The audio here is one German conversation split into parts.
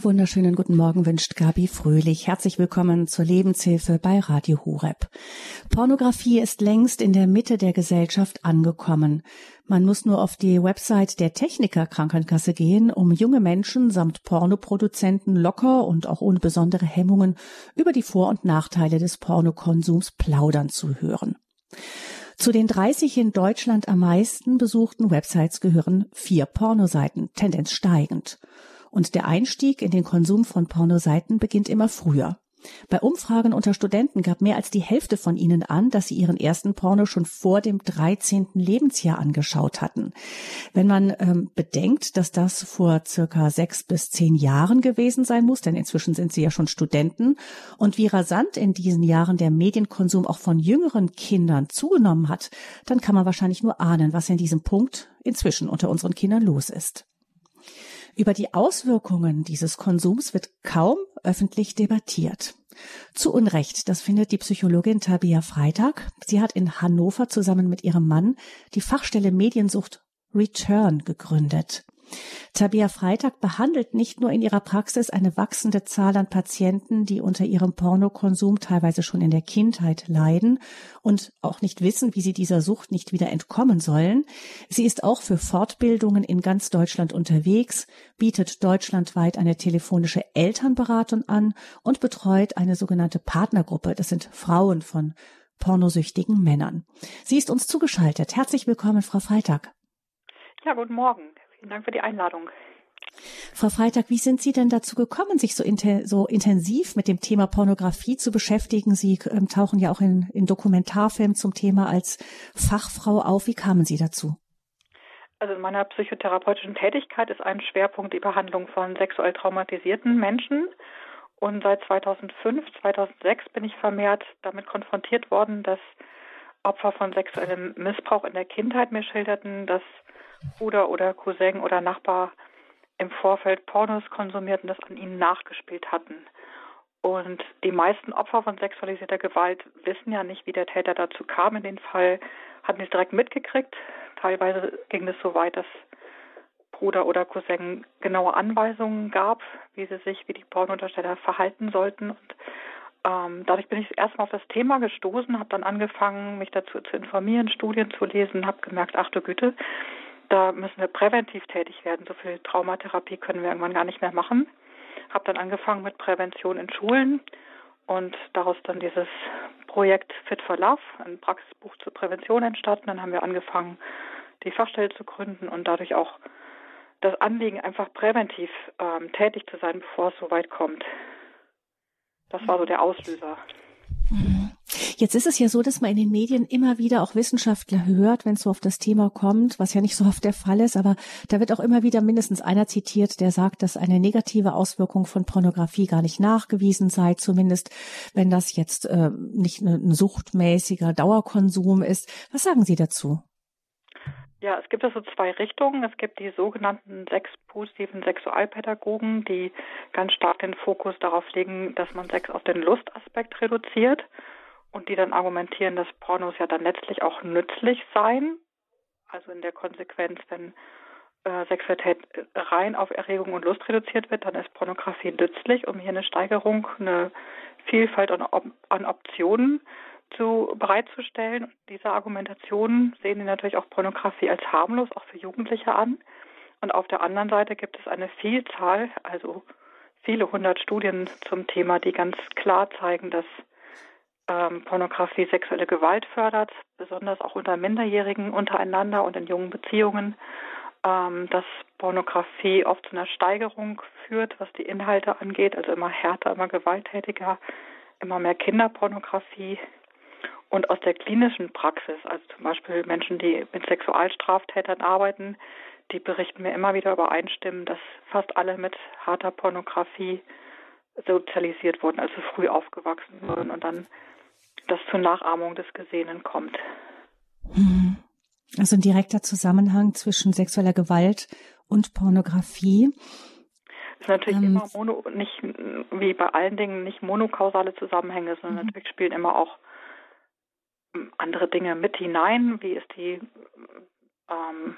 Einen wunderschönen guten Morgen wünscht Gabi Fröhlich. Herzlich willkommen zur Lebenshilfe bei Radio Hureb. Pornografie ist längst in der Mitte der Gesellschaft angekommen. Man muss nur auf die Website der Techniker Krankenkasse gehen, um junge Menschen samt Pornoproduzenten locker und auch ohne besondere Hemmungen über die Vor- und Nachteile des Pornokonsums plaudern zu hören. Zu den 30 in Deutschland am meisten besuchten Websites gehören vier Pornoseiten, Tendenz steigend. Und der Einstieg in den Konsum von Pornoseiten beginnt immer früher. Bei Umfragen unter Studenten gab mehr als die Hälfte von ihnen an, dass sie ihren ersten Porno schon vor dem 13. Lebensjahr angeschaut hatten. Wenn man ähm, bedenkt, dass das vor circa sechs bis zehn Jahren gewesen sein muss, denn inzwischen sind sie ja schon Studenten, und wie rasant in diesen Jahren der Medienkonsum auch von jüngeren Kindern zugenommen hat, dann kann man wahrscheinlich nur ahnen, was in diesem Punkt inzwischen unter unseren Kindern los ist. Über die Auswirkungen dieses Konsums wird kaum öffentlich debattiert. Zu Unrecht, das findet die Psychologin Tabia Freitag. Sie hat in Hannover zusammen mit ihrem Mann die Fachstelle Mediensucht Return gegründet. Tabia Freitag behandelt nicht nur in ihrer Praxis eine wachsende Zahl an Patienten, die unter ihrem Pornokonsum teilweise schon in der Kindheit leiden und auch nicht wissen, wie sie dieser Sucht nicht wieder entkommen sollen. Sie ist auch für Fortbildungen in ganz Deutschland unterwegs, bietet deutschlandweit eine telefonische Elternberatung an und betreut eine sogenannte Partnergruppe. Das sind Frauen von pornosüchtigen Männern. Sie ist uns zugeschaltet. Herzlich willkommen, Frau Freitag. Ja, guten Morgen. Vielen Dank für die Einladung. Frau Freitag, wie sind Sie denn dazu gekommen, sich so, inten so intensiv mit dem Thema Pornografie zu beschäftigen? Sie ähm, tauchen ja auch in, in Dokumentarfilmen zum Thema als Fachfrau auf. Wie kamen Sie dazu? Also in meiner psychotherapeutischen Tätigkeit ist ein Schwerpunkt die Behandlung von sexuell traumatisierten Menschen. Und seit 2005, 2006 bin ich vermehrt damit konfrontiert worden, dass Opfer von sexuellem Missbrauch in der Kindheit mir schilderten, dass Bruder oder Cousin oder Nachbar im Vorfeld Pornos konsumierten, das an ihnen nachgespielt hatten. Und die meisten Opfer von sexualisierter Gewalt wissen ja nicht, wie der Täter dazu kam. In dem Fall hatten sie es direkt mitgekriegt. Teilweise ging es so weit, dass Bruder oder Cousin genaue Anweisungen gab, wie sie sich, wie die Pornodarsteller verhalten sollten. Und ähm, dadurch bin ich erstmal auf das Thema gestoßen, habe dann angefangen, mich dazu zu informieren, Studien zu lesen, habe gemerkt, ach du Güte, da müssen wir präventiv tätig werden. So viel Traumatherapie können wir irgendwann gar nicht mehr machen. Habe dann angefangen mit Prävention in Schulen und daraus dann dieses Projekt Fit for Love, ein Praxisbuch zur Prävention entstanden. Dann haben wir angefangen, die Fachstelle zu gründen und dadurch auch das Anliegen, einfach präventiv ähm, tätig zu sein, bevor es so weit kommt. Das war so der Auslöser. Jetzt ist es ja so, dass man in den Medien immer wieder auch Wissenschaftler hört, wenn es so auf das Thema kommt, was ja nicht so oft der Fall ist, aber da wird auch immer wieder mindestens einer zitiert, der sagt, dass eine negative Auswirkung von Pornografie gar nicht nachgewiesen sei, zumindest wenn das jetzt äh, nicht ne, ein suchtmäßiger Dauerkonsum ist. Was sagen Sie dazu? Ja, es gibt also zwei Richtungen. Es gibt die sogenannten sechs positiven Sexualpädagogen, die ganz stark den Fokus darauf legen, dass man Sex auf den Lustaspekt reduziert und die dann argumentieren, dass Pornos ja dann letztlich auch nützlich seien. Also in der Konsequenz, wenn äh, Sexualität rein auf Erregung und Lust reduziert wird, dann ist Pornografie nützlich, um hier eine Steigerung, eine Vielfalt an, an Optionen zu bereitzustellen. Diese Argumentation sehen die natürlich auch Pornografie als harmlos, auch für Jugendliche an. Und auf der anderen Seite gibt es eine Vielzahl, also viele hundert Studien zum Thema, die ganz klar zeigen, dass ähm, Pornografie sexuelle Gewalt fördert, besonders auch unter Minderjährigen untereinander und in jungen Beziehungen, ähm, dass Pornografie oft zu einer Steigerung führt, was die Inhalte angeht, also immer härter, immer gewalttätiger, immer mehr Kinderpornografie. Und aus der klinischen Praxis, also zum Beispiel Menschen, die mit Sexualstraftätern arbeiten, die berichten mir immer wieder übereinstimmen, dass fast alle mit harter Pornografie sozialisiert wurden, also früh aufgewachsen wurden und dann das zur Nachahmung des Gesehenen kommt. Mhm. Also ein direkter Zusammenhang zwischen sexueller Gewalt und Pornografie. Es ist natürlich ähm, immer mono, nicht wie bei allen Dingen nicht monokausale Zusammenhänge, sondern mhm. natürlich spielen immer auch ähm, andere Dinge mit hinein. Wie ist die ähm,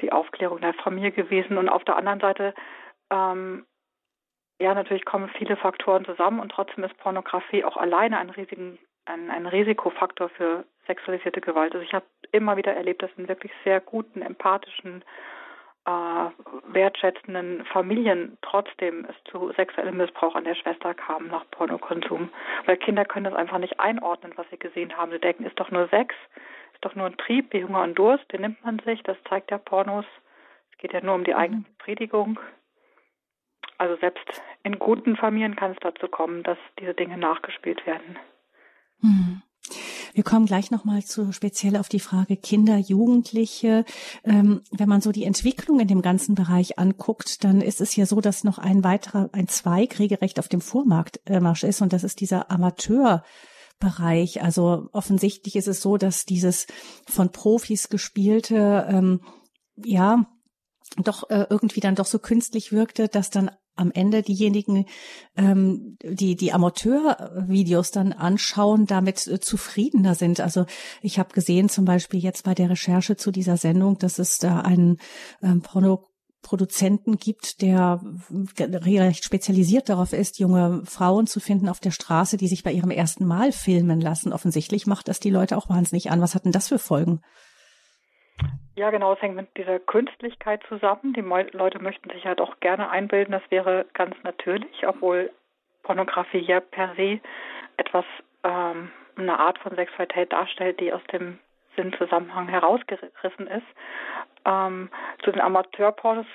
die Aufklärung der Familie gewesen? Und auf der anderen Seite ähm, ja, natürlich kommen viele Faktoren zusammen und trotzdem ist Pornografie auch alleine ein, riesigen, ein, ein Risikofaktor für sexualisierte Gewalt. Also ich habe immer wieder erlebt, dass in wirklich sehr guten, empathischen, äh, wertschätzenden Familien trotzdem es zu sexuellem Missbrauch an der Schwester kam nach Pornokonsum. Weil Kinder können das einfach nicht einordnen, was sie gesehen haben. Sie denken, ist doch nur Sex, ist doch nur ein Trieb, wie Hunger und Durst, den nimmt man sich, das zeigt ja Pornos. Es geht ja nur um die eigene mhm. Befriedigung. Also selbst in guten Familien kann es dazu kommen, dass diese Dinge nachgespielt werden. Hm. Wir kommen gleich nochmal zu speziell auf die Frage Kinder, Jugendliche. Ähm, wenn man so die Entwicklung in dem ganzen Bereich anguckt, dann ist es ja so, dass noch ein weiterer, ein Zweig regelrecht auf dem Vormarsch ist und das ist dieser Amateur. Bereich. Also offensichtlich ist es so, dass dieses von Profis gespielte, ähm, ja, doch äh, irgendwie dann doch so künstlich wirkte, dass dann am Ende diejenigen, ähm, die die Amateurvideos dann anschauen, damit äh, zufriedener sind. Also ich habe gesehen zum Beispiel jetzt bei der Recherche zu dieser Sendung, dass es da einen ähm, Porno Produzenten gibt, der recht spezialisiert darauf ist, junge Frauen zu finden auf der Straße, die sich bei ihrem ersten Mal filmen lassen. Offensichtlich macht das die Leute auch wahnsinnig an. Was hat denn das für Folgen? Ja, genau, es hängt mit dieser Künstlichkeit zusammen. Die Leute möchten sich ja doch gerne einbilden, das wäre ganz natürlich, obwohl Pornografie ja per se etwas, ähm, eine Art von Sexualität darstellt, die aus dem Sinnzusammenhang herausgerissen ist. Ähm, zu den Amateurpornos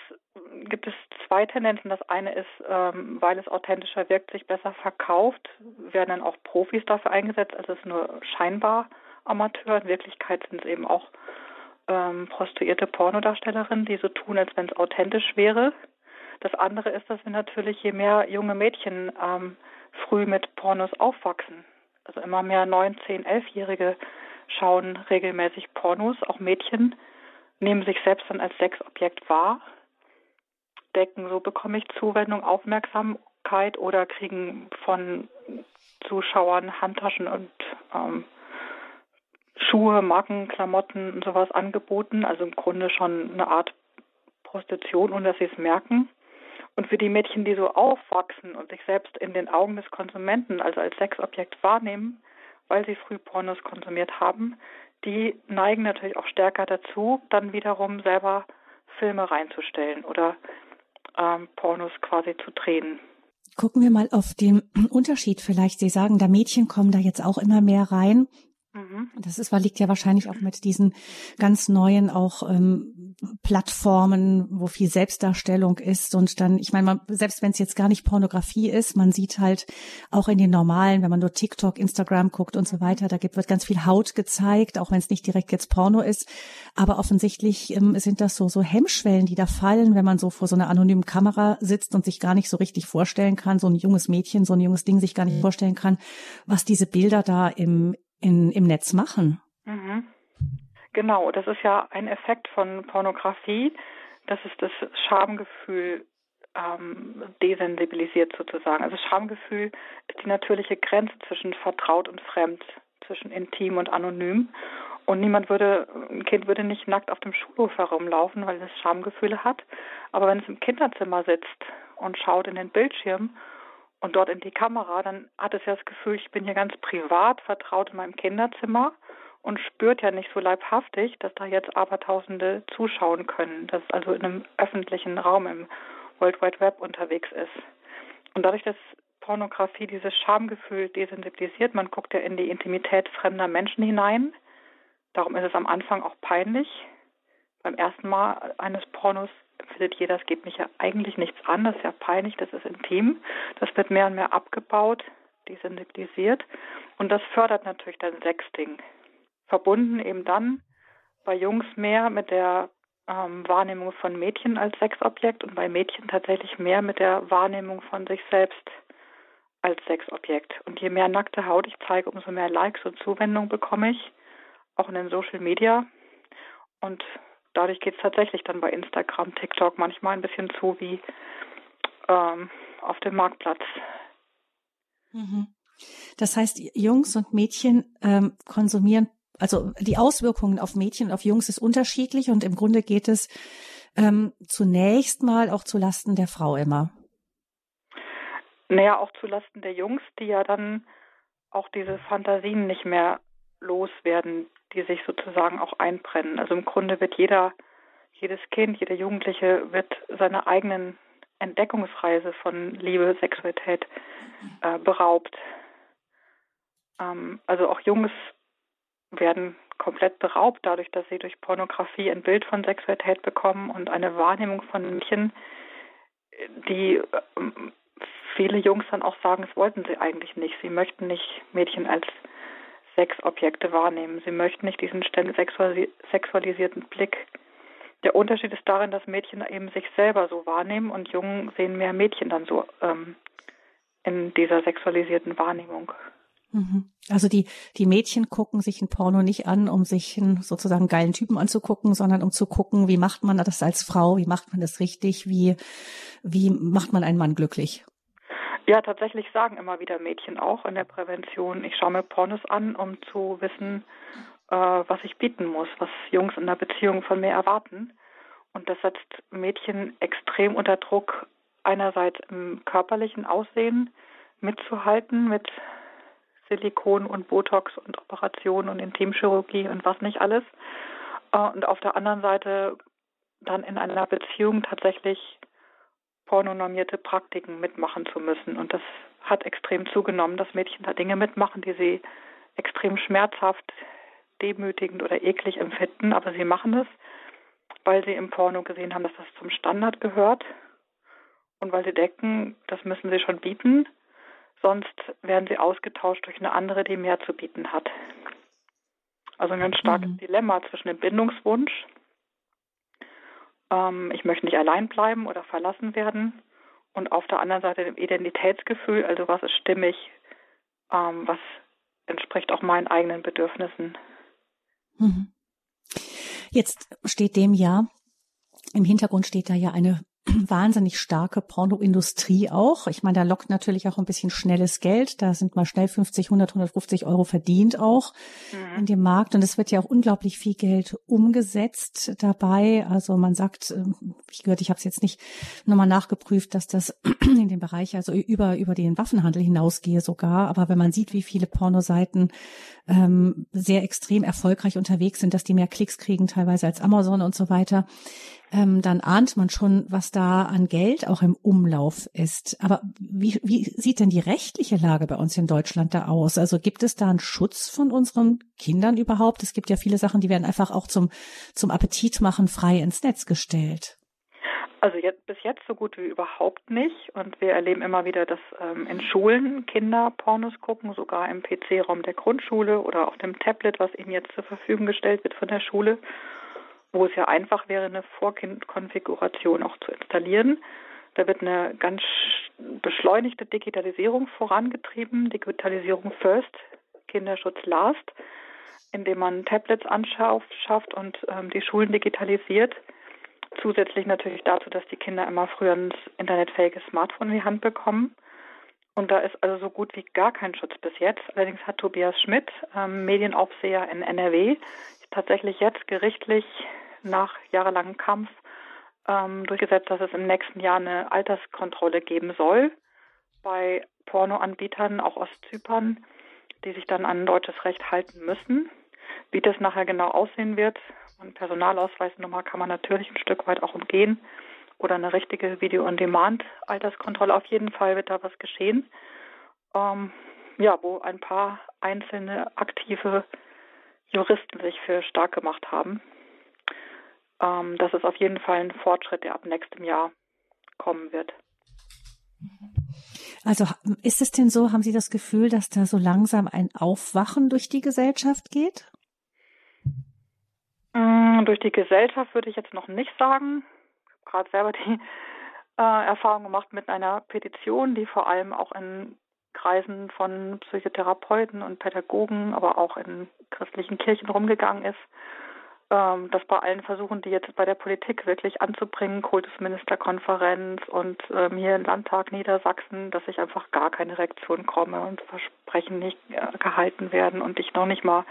gibt es zwei Tendenzen. Das eine ist, ähm, weil es authentischer wirkt, sich besser verkauft, werden dann auch Profis dafür eingesetzt. Also es ist nur scheinbar Amateur. In Wirklichkeit sind es eben auch ähm, prostituierte Pornodarstellerinnen, die so tun, als wenn es authentisch wäre. Das andere ist, dass wir natürlich, je mehr junge Mädchen ähm, früh mit Pornos aufwachsen, also immer mehr neun, zehn, elfjährige schauen regelmäßig Pornos, auch Mädchen nehmen sich selbst dann als Sexobjekt wahr, denken, so bekomme ich Zuwendung, Aufmerksamkeit oder kriegen von Zuschauern Handtaschen und ähm, Schuhe, Marken, Klamotten und sowas angeboten. Also im Grunde schon eine Art Prostitution, ohne dass sie es merken. Und für die Mädchen, die so aufwachsen und sich selbst in den Augen des Konsumenten, also als Sexobjekt wahrnehmen, weil sie früh Pornos konsumiert haben, die neigen natürlich auch stärker dazu, dann wiederum selber Filme reinzustellen oder ähm, Pornos quasi zu drehen. Gucken wir mal auf den Unterschied vielleicht. Sie sagen, da Mädchen kommen da jetzt auch immer mehr rein. Mhm. Das ist, liegt ja wahrscheinlich auch mit diesen ganz neuen auch ähm, Plattformen, wo viel Selbstdarstellung ist und dann, ich meine, man, selbst wenn es jetzt gar nicht Pornografie ist, man sieht halt auch in den normalen, wenn man nur TikTok, Instagram guckt und so weiter, da gibt, wird ganz viel Haut gezeigt, auch wenn es nicht direkt jetzt Porno ist, aber offensichtlich ähm, sind das so so Hemmschwellen, die da fallen, wenn man so vor so einer anonymen Kamera sitzt und sich gar nicht so richtig vorstellen kann, so ein junges Mädchen, so ein junges Ding sich gar nicht mhm. vorstellen kann, was diese Bilder da im in, im Netz machen. Mhm. Genau, das ist ja ein Effekt von Pornografie, dass es das Schamgefühl ähm, desensibilisiert sozusagen. Also Schamgefühl ist die natürliche Grenze zwischen vertraut und fremd, zwischen intim und anonym. Und niemand würde, ein Kind würde nicht nackt auf dem Schulhof herumlaufen, weil es Schamgefühle hat. Aber wenn es im Kinderzimmer sitzt und schaut in den Bildschirm und dort in die Kamera, dann hat es ja das Gefühl, ich bin hier ganz privat vertraut in meinem Kinderzimmer und spürt ja nicht so leibhaftig, dass da jetzt Abertausende zuschauen können, dass es also in einem öffentlichen Raum im World Wide Web unterwegs ist. Und dadurch, dass Pornografie dieses Schamgefühl desensibilisiert, man guckt ja in die Intimität fremder Menschen hinein. Darum ist es am Anfang auch peinlich. Beim ersten Mal eines Pornos findet jeder, es geht mich ja eigentlich nichts an, das ist ja peinlich, das ist intim. Das wird mehr und mehr abgebaut, desensibilisiert und das fördert natürlich dann Sexting. Verbunden eben dann bei Jungs mehr mit der ähm, Wahrnehmung von Mädchen als Sexobjekt und bei Mädchen tatsächlich mehr mit der Wahrnehmung von sich selbst als Sexobjekt. Und je mehr nackte Haut ich zeige, umso mehr Likes und Zuwendung bekomme ich, auch in den Social Media. Und dadurch geht es tatsächlich dann bei Instagram, TikTok manchmal ein bisschen zu wie ähm, auf dem Marktplatz. Mhm. Das heißt, Jungs und Mädchen ähm, konsumieren, also die Auswirkungen auf Mädchen und auf Jungs ist unterschiedlich und im Grunde geht es ähm, zunächst mal auch zu Lasten der Frau immer. Naja, auch zulasten der Jungs, die ja dann auch diese Fantasien nicht mehr loswerden, die sich sozusagen auch einbrennen. Also im Grunde wird jeder, jedes Kind, jeder Jugendliche wird seiner eigenen Entdeckungsreise von Liebe, Sexualität äh, beraubt. Ähm, also auch Jungs werden komplett beraubt dadurch, dass sie durch Pornografie ein Bild von Sexualität bekommen und eine Wahrnehmung von Mädchen, die ähm, viele Jungs dann auch sagen, das wollten sie eigentlich nicht. Sie möchten nicht Mädchen als Sexobjekte wahrnehmen. Sie möchten nicht diesen sexualisierten Blick. Der Unterschied ist darin, dass Mädchen eben sich selber so wahrnehmen und Jungen sehen mehr Mädchen dann so ähm, in dieser sexualisierten Wahrnehmung. Mhm. Also die, die Mädchen gucken sich ein Porno nicht an, um sich einen sozusagen geilen Typen anzugucken, sondern um zu gucken, wie macht man das als Frau, wie macht man das richtig, wie, wie macht man einen Mann glücklich. Ja, tatsächlich sagen immer wieder Mädchen auch in der Prävention, ich schaue mir Pornos an, um zu wissen, äh, was ich bieten muss, was Jungs in der Beziehung von mir erwarten. Und das setzt Mädchen extrem unter Druck, einerseits im körperlichen Aussehen mitzuhalten mit Silikon und Botox und Operationen und Intimchirurgie und was nicht alles. Äh, und auf der anderen Seite dann in einer Beziehung tatsächlich pornonormierte Praktiken mitmachen zu müssen. Und das hat extrem zugenommen, dass Mädchen da Dinge mitmachen, die sie extrem schmerzhaft, demütigend oder eklig empfinden, aber sie machen es, weil sie im Porno gesehen haben, dass das zum Standard gehört und weil sie denken, das müssen sie schon bieten, sonst werden sie ausgetauscht durch eine andere, die mehr zu bieten hat. Also ein ganz starkes mhm. Dilemma zwischen dem Bindungswunsch ähm, ich möchte nicht allein bleiben oder verlassen werden. Und auf der anderen Seite dem Identitätsgefühl, also was ist stimmig, ähm, was entspricht auch meinen eigenen Bedürfnissen. Mhm. Jetzt steht dem ja, im Hintergrund steht da ja eine wahnsinnig starke Pornoindustrie auch. Ich meine, da lockt natürlich auch ein bisschen schnelles Geld. Da sind mal schnell 50, 100, 150 Euro verdient auch mhm. in dem Markt. Und es wird ja auch unglaublich viel Geld umgesetzt dabei. Also man sagt, ähm, ich gehört, ich habe es jetzt nicht nochmal nachgeprüft, dass das in dem Bereich also über, über den Waffenhandel hinausgehe sogar. Aber wenn man sieht, wie viele Pornoseiten ähm, sehr extrem erfolgreich unterwegs sind, dass die mehr Klicks kriegen teilweise als Amazon und so weiter, ähm, dann ahnt man schon, was da an Geld auch im Umlauf ist. Aber wie, wie sieht denn die rechtliche Lage bei uns in Deutschland da aus? Also gibt es da einen Schutz von unseren Kindern überhaupt? Es gibt ja viele Sachen, die werden einfach auch zum, zum Appetit machen frei ins Netz gestellt. Also jetzt, bis jetzt so gut wie überhaupt nicht. Und wir erleben immer wieder, dass ähm, in Schulen Kinder Pornos gucken, sogar im PC-Raum der Grundschule oder auf dem Tablet, was ihnen jetzt zur Verfügung gestellt wird von der Schule wo es ja einfach wäre, eine Vorkindkonfiguration auch zu installieren. Da wird eine ganz beschleunigte Digitalisierung vorangetrieben, Digitalisierung first, Kinderschutz last, indem man Tablets anschafft und ähm, die Schulen digitalisiert. Zusätzlich natürlich dazu, dass die Kinder immer früher ein internetfähiges Smartphone in die Hand bekommen. Und da ist also so gut wie gar kein Schutz bis jetzt. Allerdings hat Tobias Schmidt, ähm, Medienaufseher in NRW, tatsächlich jetzt gerichtlich nach jahrelangem Kampf ähm, durchgesetzt, dass es im nächsten Jahr eine Alterskontrolle geben soll bei Pornoanbietern, auch aus Zypern, die sich dann an deutsches Recht halten müssen. Wie das nachher genau aussehen wird, ein Personalausweisnummer kann man natürlich ein Stück weit auch umgehen oder eine richtige Video-on-Demand-Alterskontrolle. Auf jeden Fall wird da was geschehen. Ähm, ja, wo ein paar einzelne aktive Juristen sich für stark gemacht haben ähm, das ist auf jeden Fall ein Fortschritt, der ab nächstem Jahr kommen wird. Also ist es denn so, haben Sie das Gefühl, dass da so langsam ein Aufwachen durch die Gesellschaft geht? Mm, durch die Gesellschaft würde ich jetzt noch nicht sagen. Ich habe gerade selber die äh, Erfahrung gemacht mit einer Petition, die vor allem auch in Kreisen von Psychotherapeuten und Pädagogen, aber auch in christlichen Kirchen rumgegangen ist ähm, dass bei allen Versuchen, die jetzt bei der Politik wirklich anzubringen, Kultusministerkonferenz und ähm, hier im Landtag Niedersachsen, dass ich einfach gar keine Reaktion komme und Versprechen nicht äh, gehalten werden und ich noch nicht mal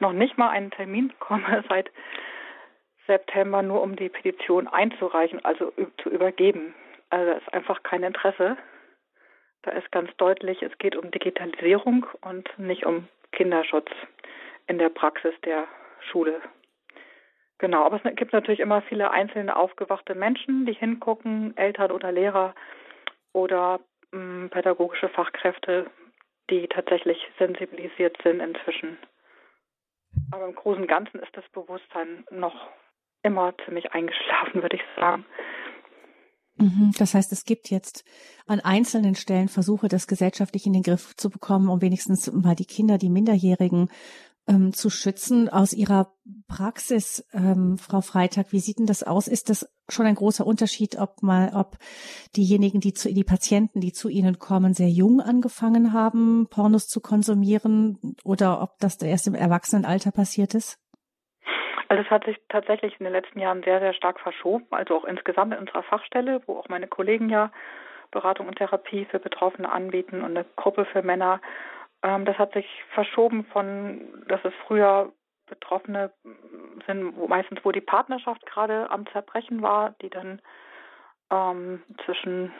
noch nicht mal einen Termin bekomme seit September, nur um die Petition einzureichen, also zu übergeben. Also da ist einfach kein Interesse Da ist ganz deutlich, es geht um Digitalisierung und nicht um Kinderschutz in der Praxis der Schule. Genau, aber es gibt natürlich immer viele einzelne aufgewachte Menschen, die hingucken, Eltern oder Lehrer oder mh, hm, pädagogische Fachkräfte, die tatsächlich sensibilisiert sind inzwischen. Aber im Großen und Ganzen ist das Bewusstsein noch immer ziemlich eingeschlafen, würde ich sagen. Mhm, das heißt, es gibt jetzt an einzelnen Stellen Versuche, das gesellschaftlich in den Griff zu bekommen, um wenigstens mal die Kinder, die Minderjährigen ähm, zu schützen. Aus Ihrer Praxis, ähm, Frau Freitag, wie sieht denn das aus? Ist das schon ein großer Unterschied, ob mal, ob diejenigen, die zu, die Patienten, die zu Ihnen kommen, sehr jung angefangen haben, Pornos zu konsumieren oder ob das erst im Erwachsenenalter passiert ist? Also es hat sich tatsächlich in den letzten Jahren sehr, sehr stark verschoben, also auch insgesamt in unserer Fachstelle, wo auch meine Kollegen ja Beratung und Therapie für Betroffene anbieten und eine Gruppe für Männer. Ähm, das hat sich verschoben von, dass es früher Betroffene sind, wo meistens wo die Partnerschaft gerade am Zerbrechen war, die dann ähm, zwischen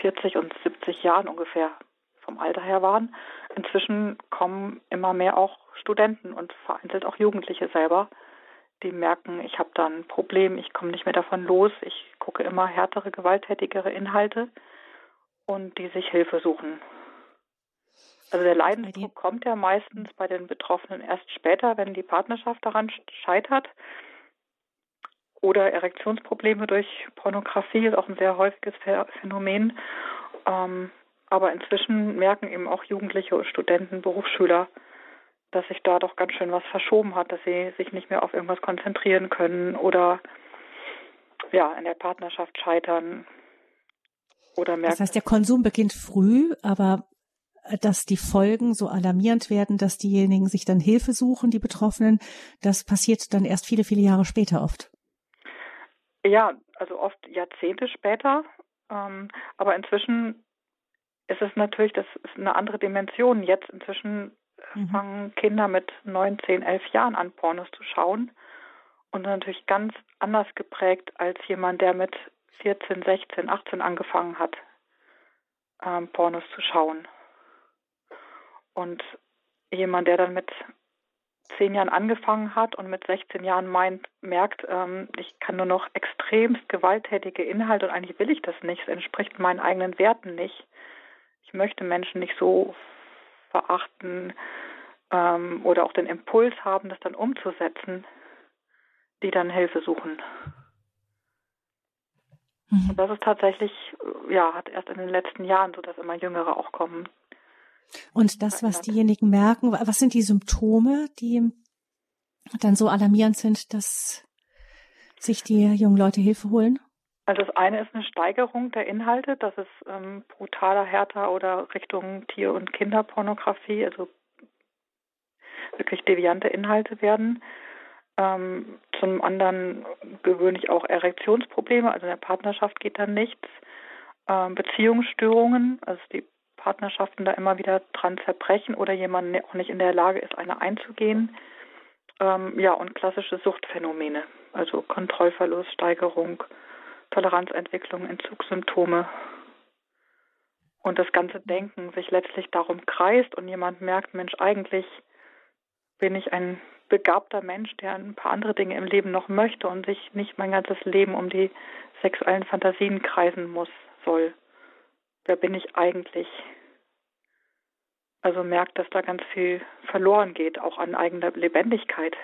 40 und 70 Jahren ungefähr vom Alter her waren. Inzwischen kommen immer mehr auch Studenten und vereinzelt auch Jugendliche selber, die merken, ich habe da ein Problem, ich komme nicht mehr davon los, ich gucke immer härtere, gewalttätigere Inhalte und die sich Hilfe suchen. Also der Leidensdruck kommt ja meistens bei den Betroffenen erst später, wenn die Partnerschaft daran scheitert. Oder Erektionsprobleme durch Pornografie ist auch ein sehr häufiges Phänomen. Ähm, aber inzwischen merken eben auch Jugendliche, Studenten, Berufsschüler, dass sich da doch ganz schön was verschoben hat, dass sie sich nicht mehr auf irgendwas konzentrieren können oder ja, in der Partnerschaft scheitern oder merken. Das heißt, der Konsum beginnt früh, aber dass die Folgen so alarmierend werden, dass diejenigen sich dann Hilfe suchen, die Betroffenen, das passiert dann erst viele, viele Jahre später oft. Ja, also oft Jahrzehnte später. Ähm, aber inzwischen ist es natürlich, das ist eine andere Dimension. Jetzt inzwischen mhm. fangen Kinder mit neun, zehn, elf Jahren an, Pornos zu schauen. Und natürlich ganz anders geprägt als jemand, der mit 14, 16, 18 angefangen hat, ähm, Pornos zu schauen. Und jemand, der dann mit zehn Jahren angefangen hat und mit 16 Jahren meint, merkt, ähm, ich kann nur noch extremst gewalttätige Inhalte und eigentlich will ich das nicht, es entspricht meinen eigenen Werten nicht. Ich möchte Menschen nicht so verachten ähm, oder auch den Impuls haben, das dann umzusetzen, die dann Hilfe suchen. Mhm. Und das ist tatsächlich, ja, hat erst in den letzten Jahren so, dass immer Jüngere auch kommen, und das, was diejenigen merken, was sind die Symptome, die dann so alarmierend sind, dass sich die jungen Leute Hilfe holen? Also das eine ist eine Steigerung der Inhalte, dass es ähm, brutaler, härter oder Richtung Tier- und Kinderpornografie, also wirklich deviante Inhalte werden. Ähm, zum anderen gewöhnlich auch Erektionsprobleme, also in der Partnerschaft geht dann nichts. Ähm, Beziehungsstörungen, also die Partnerschaften da immer wieder dran zerbrechen oder jemand auch nicht in der Lage ist, eine einzugehen. Ähm, ja, und klassische Suchtphänomene, also Kontrollverlust, Steigerung, Toleranzentwicklung, Entzugssymptome. Und das ganze Denken sich letztlich darum kreist und jemand merkt, Mensch, eigentlich bin ich ein begabter Mensch, der ein paar andere Dinge im Leben noch möchte und sich nicht mein ganzes Leben um die sexuellen Fantasien kreisen muss, soll wer bin ich eigentlich? Also merkt, dass da ganz viel verloren geht, auch an eigener Lebendigkeit.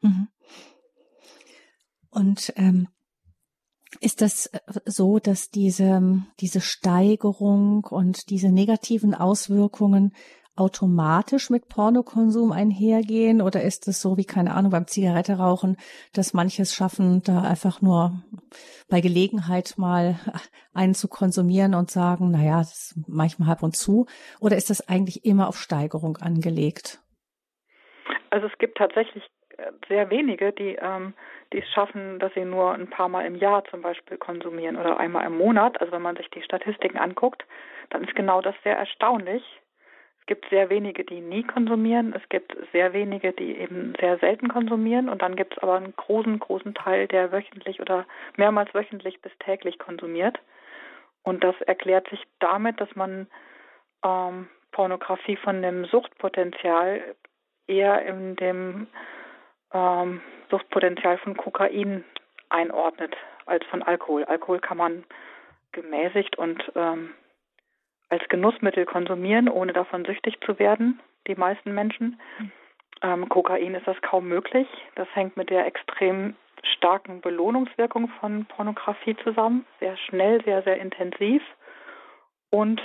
Mhm. Und ähm, ist das äh, so, dass diese, diese Steigerung und diese negativen Auswirkungen automatisch mit Pornokonsum einhergehen oder ist es so wie, keine Ahnung, beim Zigarette rauchen, dass manches schaffen, da einfach nur bei Gelegenheit mal einen zu konsumieren und sagen, naja, das manchmal halb und zu oder ist das eigentlich immer auf Steigerung angelegt? Also es gibt tatsächlich äh, sehr wenige, die, ähm, die es schaffen, dass sie nur ein paar Mal im Jahr zum Beispiel konsumieren oder einmal im Monat. Also wenn man sich die Statistiken anguckt, dann ist genau das sehr erstaunlich gibt sehr wenige, die nie konsumieren. Es gibt sehr wenige, die eben sehr selten konsumieren. Und dann gibt es aber einen großen, großen Teil, der wöchentlich oder mehrmals wöchentlich bis täglich konsumiert. Und das erklärt sich damit, dass man ähm, Pornografie von dem Suchtpotenzial eher in dem ähm, Suchtpotenzial von Kokain einordnet als von Alkohol. Alkohol kann man gemäßigt und ähm, als Genussmittel konsumieren, ohne davon süchtig zu werden, die meisten Menschen. Ähm, Kokain ist das kaum möglich. Das hängt mit der extrem starken Belohnungswirkung von Pornografie zusammen. Sehr schnell, sehr, sehr intensiv. Und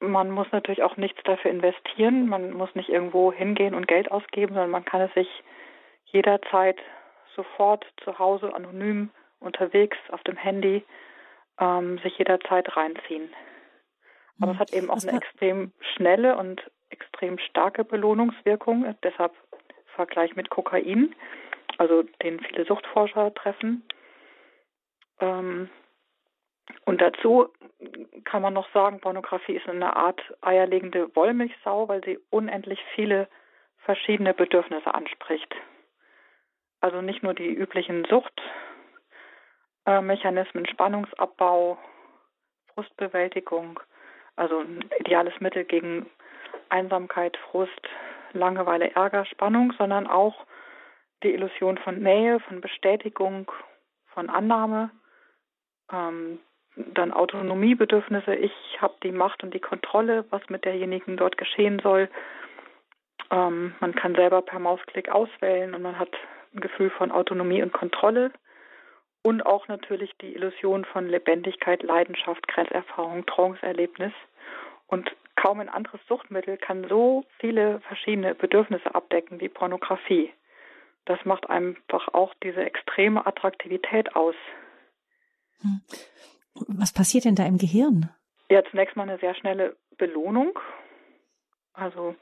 man muss natürlich auch nichts dafür investieren. Man muss nicht irgendwo hingehen und Geld ausgeben, sondern man kann es sich jederzeit sofort zu Hause anonym unterwegs auf dem Handy ähm, sich jederzeit reinziehen. Aber es hat eben auch eine extrem schnelle und extrem starke Belohnungswirkung, deshalb Vergleich mit Kokain, also den viele Suchtforscher treffen. Ähm, und dazu kann man noch sagen, Pornografie ist eine Art eierlegende Wollmilchsau, weil sie unendlich viele verschiedene Bedürfnisse anspricht. Also nicht nur die üblichen Suchtmechanismen, Spannungsabbau, Frustbewältigung, also ein ideales Mittel gegen Einsamkeit, Frust, Langeweile, Ärger, Spannung, sondern auch die Illusion von Nähe, von Bestätigung, von Annahme, ähm, dann Autonomiebedürfnisse. Ich habe die Macht und die Kontrolle, was mit derjenigen dort geschehen soll. Ähm, man kann selber per Mausklick auswählen und man hat ein Gefühl von Autonomie und Kontrolle und auch natürlich die Illusion von Lebendigkeit, Leidenschaft, Grenzerfahrung, Trance-Erlebnis. Und kaum ein anderes Suchtmittel kann so viele verschiedene Bedürfnisse abdecken wie Pornografie. Das macht einfach auch diese extreme Attraktivität aus. Hm. Was passiert denn da im Gehirn? Ja, zunächst mal eine sehr schnelle Belohnung, also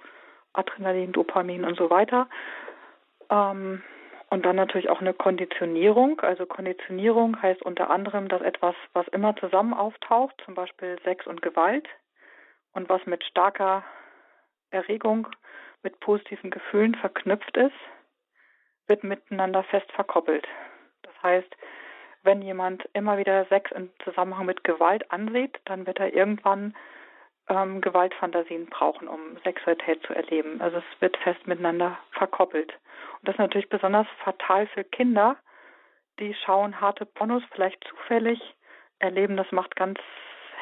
Adrenalin, Dopamin und so weiter. Ähm, und dann natürlich auch eine Konditionierung. Also Konditionierung heißt unter anderem, dass etwas, was immer zusammen auftaucht, zum Beispiel Sex und Gewalt, und was mit starker Erregung, mit positiven Gefühlen verknüpft ist, wird miteinander fest verkoppelt. Das heißt, wenn jemand immer wieder Sex im Zusammenhang mit Gewalt ansieht, dann wird er irgendwann ähm, Gewaltfantasien brauchen, um Sexualität zu erleben. Also es wird fest miteinander verkoppelt. Und das ist natürlich besonders fatal für Kinder, die schauen harte Pornos vielleicht zufällig, erleben, das macht ganz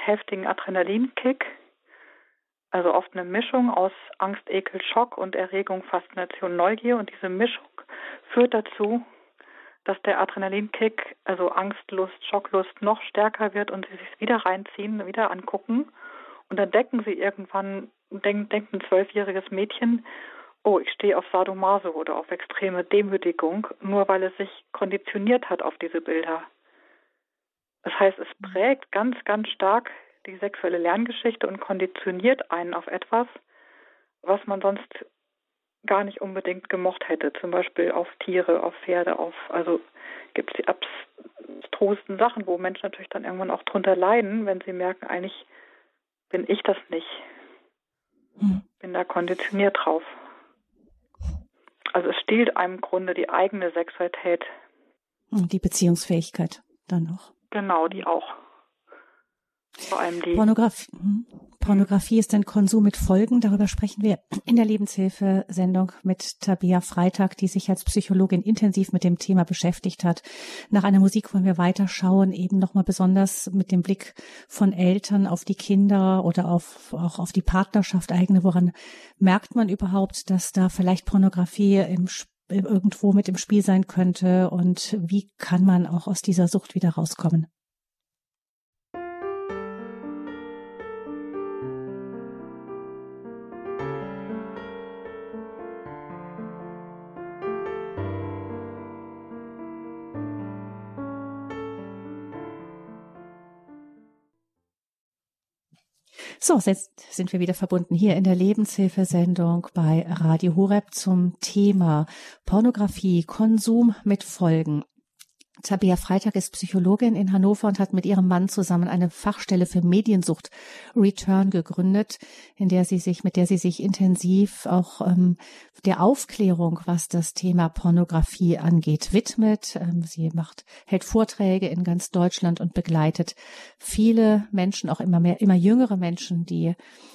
heftigen Adrenalinkick. Also oft eine Mischung aus Angst, Ekel, Schock und Erregung, Faszination, Neugier. Und diese Mischung führt dazu, dass der Adrenalinkick, also Angstlust, Schocklust, noch stärker wird und sie sich wieder reinziehen, wieder angucken und dann denken sie irgendwann, denk, denkt ein zwölfjähriges Mädchen, oh, ich stehe auf Sadomaso oder auf extreme Demütigung, nur weil es sich konditioniert hat auf diese Bilder. Das heißt, es prägt ganz, ganz stark die sexuelle Lerngeschichte und konditioniert einen auf etwas, was man sonst gar nicht unbedingt gemocht hätte. Zum Beispiel auf Tiere, auf Pferde, auf, also gibt es die abstrusten Sachen, wo Menschen natürlich dann irgendwann auch drunter leiden, wenn sie merken, eigentlich bin ich das nicht. Hm. Bin da konditioniert drauf. Also es stiehlt einem im Grunde die eigene Sexualität. Die Beziehungsfähigkeit dann noch. Genau, die auch. Vor allem die. Pornografie. Hm. Pornografie ist ein Konsum mit Folgen. Darüber sprechen wir in der Lebenshilfe-Sendung mit Tabea Freitag, die sich als Psychologin intensiv mit dem Thema beschäftigt hat. Nach einer Musik wollen wir weiterschauen, eben nochmal besonders mit dem Blick von Eltern auf die Kinder oder auf, auch auf die Partnerschaft eigene. Woran merkt man überhaupt, dass da vielleicht Pornografie im irgendwo mit im Spiel sein könnte und wie kann man auch aus dieser Sucht wieder rauskommen? So, jetzt sind wir wieder verbunden hier in der Lebenshilfesendung bei Radio Horeb zum Thema Pornografie, Konsum mit Folgen. Tabea Freitag ist Psychologin in Hannover und hat mit ihrem Mann zusammen eine Fachstelle für Mediensucht Return gegründet, in der sie sich, mit der sie sich intensiv auch ähm, der Aufklärung, was das Thema Pornografie angeht, widmet. Ähm, sie macht, hält Vorträge in ganz Deutschland und begleitet viele Menschen, auch immer mehr, immer jüngere Menschen, die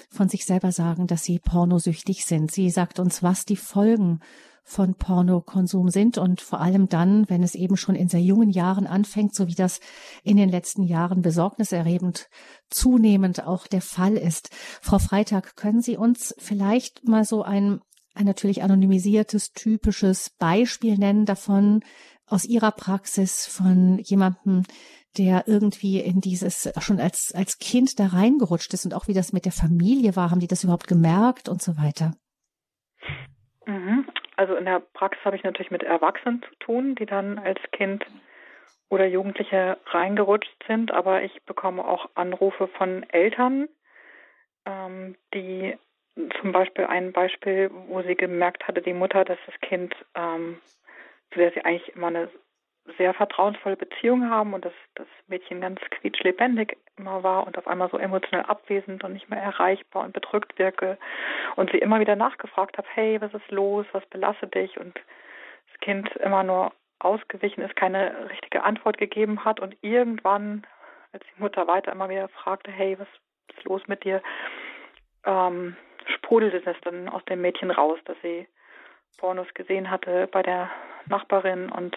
von sich selber sagen, dass sie pornosüchtig sind. Sie sagt uns, was die Folgen von Pornokonsum sind und vor allem dann, wenn es eben schon in sehr jungen Jahren anfängt, so wie das in den letzten Jahren besorgniserregend zunehmend auch der Fall ist. Frau Freitag, können Sie uns vielleicht mal so ein, ein natürlich anonymisiertes, typisches Beispiel nennen davon aus Ihrer Praxis von jemandem, der irgendwie in dieses schon als, als Kind da reingerutscht ist und auch wie das mit der Familie war, haben die das überhaupt gemerkt und so weiter? Also in der Praxis habe ich natürlich mit Erwachsenen zu tun, die dann als Kind oder Jugendliche reingerutscht sind, aber ich bekomme auch Anrufe von Eltern, ähm, die zum Beispiel ein Beispiel, wo sie gemerkt hatte, die Mutter, dass das Kind, ähm, zu der sie eigentlich immer eine sehr vertrauensvolle Beziehung haben und dass das Mädchen ganz quietschlebendig immer war und auf einmal so emotional abwesend und nicht mehr erreichbar und bedrückt wirke und sie immer wieder nachgefragt habe, hey, was ist los, was belastet dich? Und das Kind immer nur ausgewichen ist, keine richtige Antwort gegeben hat und irgendwann, als die Mutter weiter immer wieder fragte, hey, was ist los mit dir, ähm, sprudelte das dann aus dem Mädchen raus, dass sie Pornos gesehen hatte bei der Nachbarin und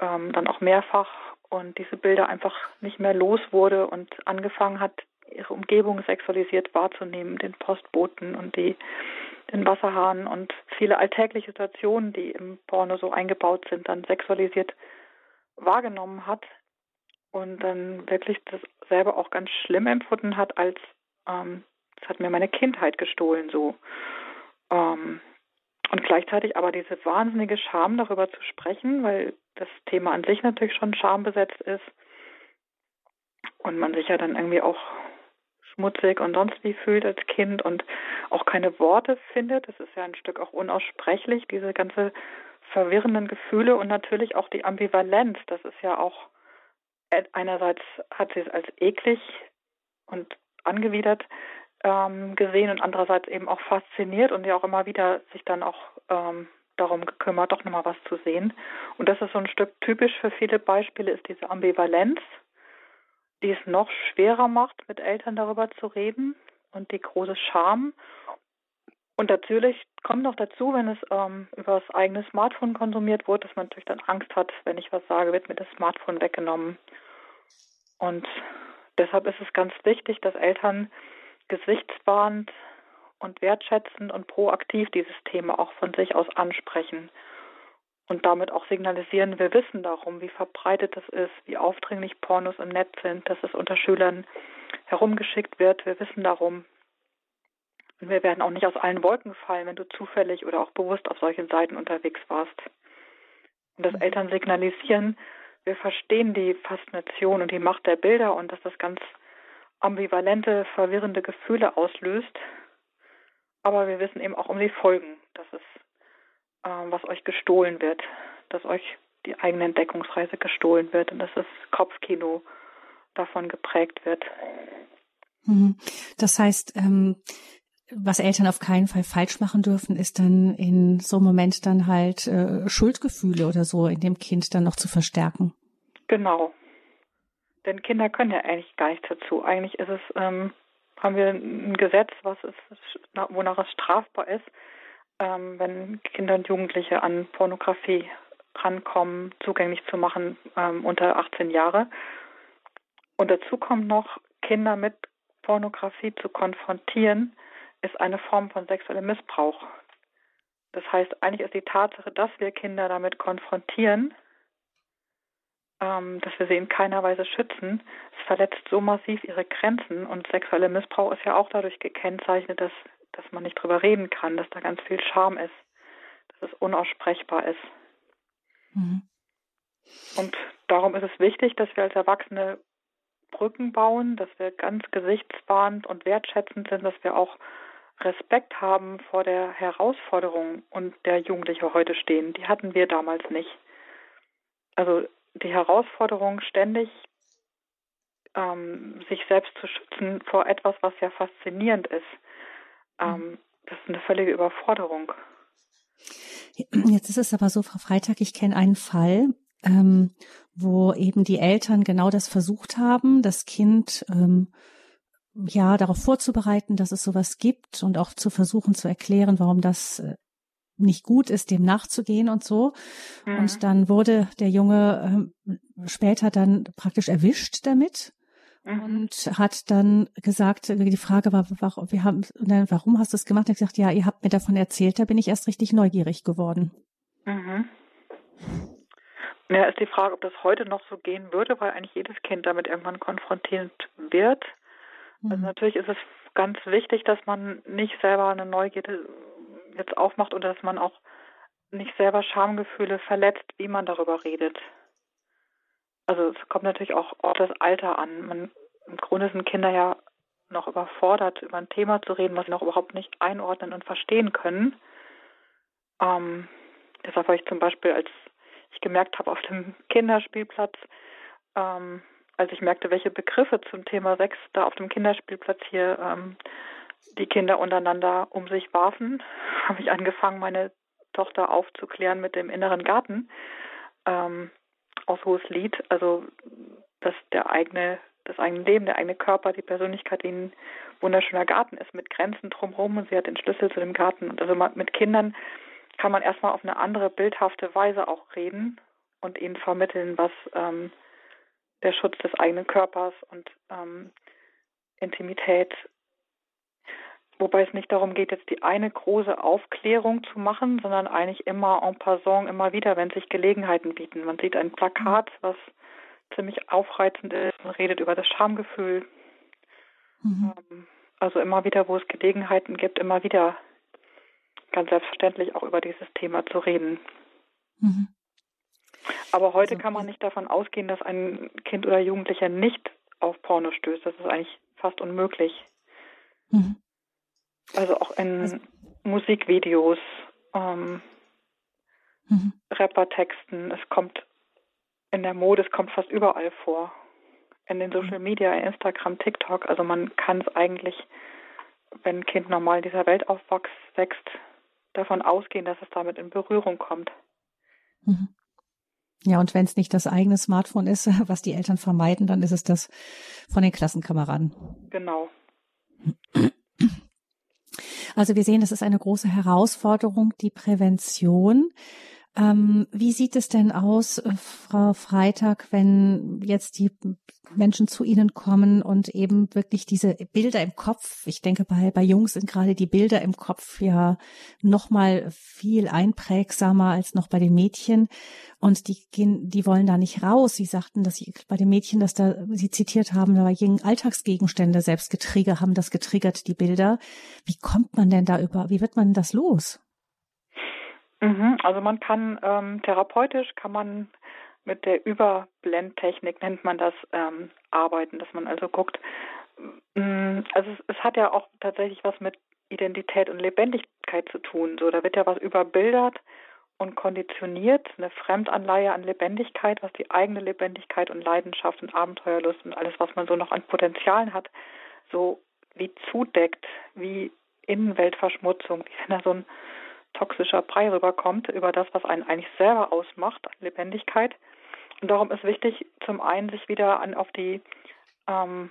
ähm, dann auch mehrfach und diese Bilder einfach nicht mehr los wurde und angefangen hat, ihre Umgebung sexualisiert wahrzunehmen, den Postboten und die, den Wasserhahn und viele alltägliche Situationen, die im Porno so eingebaut sind, dann sexualisiert wahrgenommen hat und dann wirklich das selber auch ganz schlimm empfunden hat, als ähm, das hat mir meine Kindheit gestohlen so. Ähm, und gleichzeitig aber diese wahnsinnige Scham darüber zu sprechen, weil das Thema an sich natürlich schon schambesetzt ist und man sich ja dann irgendwie auch schmutzig und sonst wie fühlt als Kind und auch keine Worte findet. Das ist ja ein Stück auch unaussprechlich, diese ganze verwirrenden Gefühle und natürlich auch die Ambivalenz. Das ist ja auch einerseits hat sie es als eklig und angewidert ähm, gesehen und andererseits eben auch fasziniert und ja auch immer wieder sich dann auch ähm, darum gekümmert, doch nochmal was zu sehen. Und das ist so ein Stück typisch für viele Beispiele, ist diese Ambivalenz, die es noch schwerer macht, mit Eltern darüber zu reden und die große Scham. Und natürlich kommt noch dazu, wenn es ähm, über das eigene Smartphone konsumiert wird, dass man natürlich dann Angst hat, wenn ich was sage, wird mir das Smartphone weggenommen. Und deshalb ist es ganz wichtig, dass Eltern gesichtswahrend und wertschätzend und proaktiv dieses Thema auch von sich aus ansprechen und damit auch signalisieren, wir wissen darum, wie verbreitet das ist, wie aufdringlich Pornos im Netz sind, dass es unter Schülern herumgeschickt wird. Wir wissen darum. Und wir werden auch nicht aus allen Wolken fallen, wenn du zufällig oder auch bewusst auf solchen Seiten unterwegs warst. Und dass mhm. Eltern signalisieren, wir verstehen die Faszination und die Macht der Bilder und dass das ganz ambivalente, verwirrende Gefühle auslöst. Aber wir wissen eben auch um die Folgen, dass es, äh, was euch gestohlen wird, dass euch die eigene Entdeckungsreise gestohlen wird und dass das Kopfkino davon geprägt wird. Mhm. Das heißt, ähm, was Eltern auf keinen Fall falsch machen dürfen, ist dann in so einem Moment dann halt äh, Schuldgefühle oder so in dem Kind dann noch zu verstärken. Genau, denn Kinder können ja eigentlich gar nichts dazu. Eigentlich ist es, ähm, haben wir ein Gesetz, was ist, wonach es strafbar ist, ähm, wenn Kinder und Jugendliche an Pornografie rankommen, zugänglich zu machen ähm, unter 18 Jahre. Und dazu kommt noch, Kinder mit Pornografie zu konfrontieren, ist eine Form von sexuellem Missbrauch. Das heißt, eigentlich ist die Tatsache, dass wir Kinder damit konfrontieren, ähm, dass wir sie in keiner Weise schützen. Es verletzt so massiv ihre Grenzen und sexueller Missbrauch ist ja auch dadurch gekennzeichnet, dass, dass man nicht drüber reden kann, dass da ganz viel Scham ist, dass es unaussprechbar ist. Mhm. Und darum ist es wichtig, dass wir als Erwachsene Brücken bauen, dass wir ganz gesichtswahrend und wertschätzend sind, dass wir auch Respekt haben vor der Herausforderung und der Jugendliche heute stehen. Die hatten wir damals nicht. Also die Herausforderung, ständig ähm, sich selbst zu schützen vor etwas, was ja faszinierend ist, ähm, mhm. das ist eine völlige Überforderung. Jetzt ist es aber so, Frau Freitag, ich kenne einen Fall, ähm, wo eben die Eltern genau das versucht haben, das Kind ähm, ja darauf vorzubereiten, dass es sowas gibt und auch zu versuchen zu erklären, warum das äh, nicht gut ist, dem nachzugehen und so. Mhm. Und dann wurde der Junge ähm, später dann praktisch erwischt damit mhm. und hat dann gesagt, die Frage war, warum, wir haben, warum hast du es gemacht? Er hat gesagt, ja, ihr habt mir davon erzählt, da bin ich erst richtig neugierig geworden. Mhm. Ja, ist die Frage, ob das heute noch so gehen würde, weil eigentlich jedes Kind damit irgendwann konfrontiert wird. Also mhm. natürlich ist es ganz wichtig, dass man nicht selber eine Neugierde jetzt aufmacht oder dass man auch nicht selber Schamgefühle verletzt, wie man darüber redet. Also es kommt natürlich auch auf das Alter an. Man, Im Grunde sind Kinder ja noch überfordert, über ein Thema zu reden, was sie noch überhaupt nicht einordnen und verstehen können. Ähm, deshalb habe ich zum Beispiel, als ich gemerkt habe auf dem Kinderspielplatz, ähm, als ich merkte, welche Begriffe zum Thema Sex da auf dem Kinderspielplatz hier ähm, die Kinder untereinander um sich warfen, habe ich angefangen, meine Tochter aufzuklären mit dem inneren Garten ähm, aus Hohes Lied, also dass der eigene, das eigene Leben, der eigene Körper, die Persönlichkeit, die ein wunderschöner Garten ist mit Grenzen drumherum und sie hat den Schlüssel zu dem Garten. Und also mit Kindern kann man erstmal auf eine andere bildhafte Weise auch reden und ihnen vermitteln, was ähm, der Schutz des eigenen Körpers und ähm, Intimität Wobei es nicht darum geht, jetzt die eine große Aufklärung zu machen, sondern eigentlich immer en passant, immer wieder, wenn sich Gelegenheiten bieten. Man sieht ein Plakat, was ziemlich aufreizend ist und redet über das Schamgefühl. Mhm. Ähm, also immer wieder, wo es Gelegenheiten gibt, immer wieder ganz selbstverständlich auch über dieses Thema zu reden. Mhm. Aber heute also, kann man nicht davon ausgehen, dass ein Kind oder Jugendlicher nicht auf Porno stößt. Das ist eigentlich fast unmöglich. Mhm. Also auch in also, Musikvideos, ähm, mhm. Rappertexten. Es kommt in der Mode, es kommt fast überall vor. In den Social Media, Instagram, TikTok. Also man kann es eigentlich, wenn ein Kind normal in dieser Welt aufwächst, wächst, davon ausgehen, dass es damit in Berührung kommt. Mhm. Ja, und wenn es nicht das eigene Smartphone ist, was die Eltern vermeiden, dann ist es das von den Klassenkameraden. Genau. Also wir sehen, das ist eine große Herausforderung, die Prävention. Ähm, wie sieht es denn aus, äh, Frau Freitag, wenn jetzt die Menschen zu Ihnen kommen und eben wirklich diese Bilder im Kopf, ich denke bei, bei Jungs sind gerade die Bilder im Kopf ja nochmal viel einprägsamer als noch bei den Mädchen und die gehen, die wollen da nicht raus. Sie sagten, dass sie bei den Mädchen, dass da, sie zitiert haben, da gegen Alltagsgegenstände selbst getriggert, haben das getriggert, die Bilder. Wie kommt man denn da über, wie wird man das los? Mhm, also man kann ähm, therapeutisch kann man mit der Überblendtechnik nennt man das ähm, arbeiten, dass man also guckt. Mm, also es, es, hat ja auch tatsächlich was mit Identität und Lebendigkeit zu tun. So, da wird ja was überbildert und konditioniert, eine Fremdanleihe an Lebendigkeit, was die eigene Lebendigkeit und Leidenschaft und Abenteuerlust und alles, was man so noch an Potenzialen hat, so wie zudeckt, wie Innenweltverschmutzung, wie wenn da so ein toxischer Brei rüberkommt, über das, was einen eigentlich selber ausmacht, Lebendigkeit. Und darum ist wichtig, zum einen sich wieder an auf die ähm,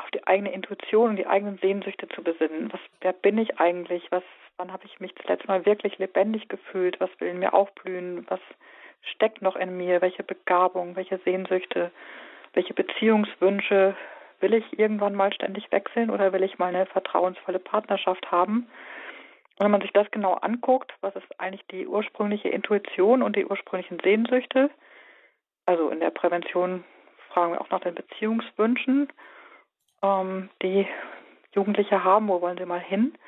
auf die eigene Intuition und die eigenen Sehnsüchte zu besinnen. Was, wer bin ich eigentlich? Was, wann habe ich mich das letzte Mal wirklich lebendig gefühlt? Was will in mir aufblühen? Was steckt noch in mir? Welche Begabung? Welche Sehnsüchte? Welche Beziehungswünsche? Will ich irgendwann mal ständig wechseln oder will ich mal eine vertrauensvolle Partnerschaft haben? Wenn man sich das genau anguckt, was ist eigentlich die ursprüngliche Intuition und die ursprünglichen Sehnsüchte? Also in der Prävention fragen wir auch nach den Beziehungswünschen, ähm, die Jugendliche haben. Wo wollen sie mal hin?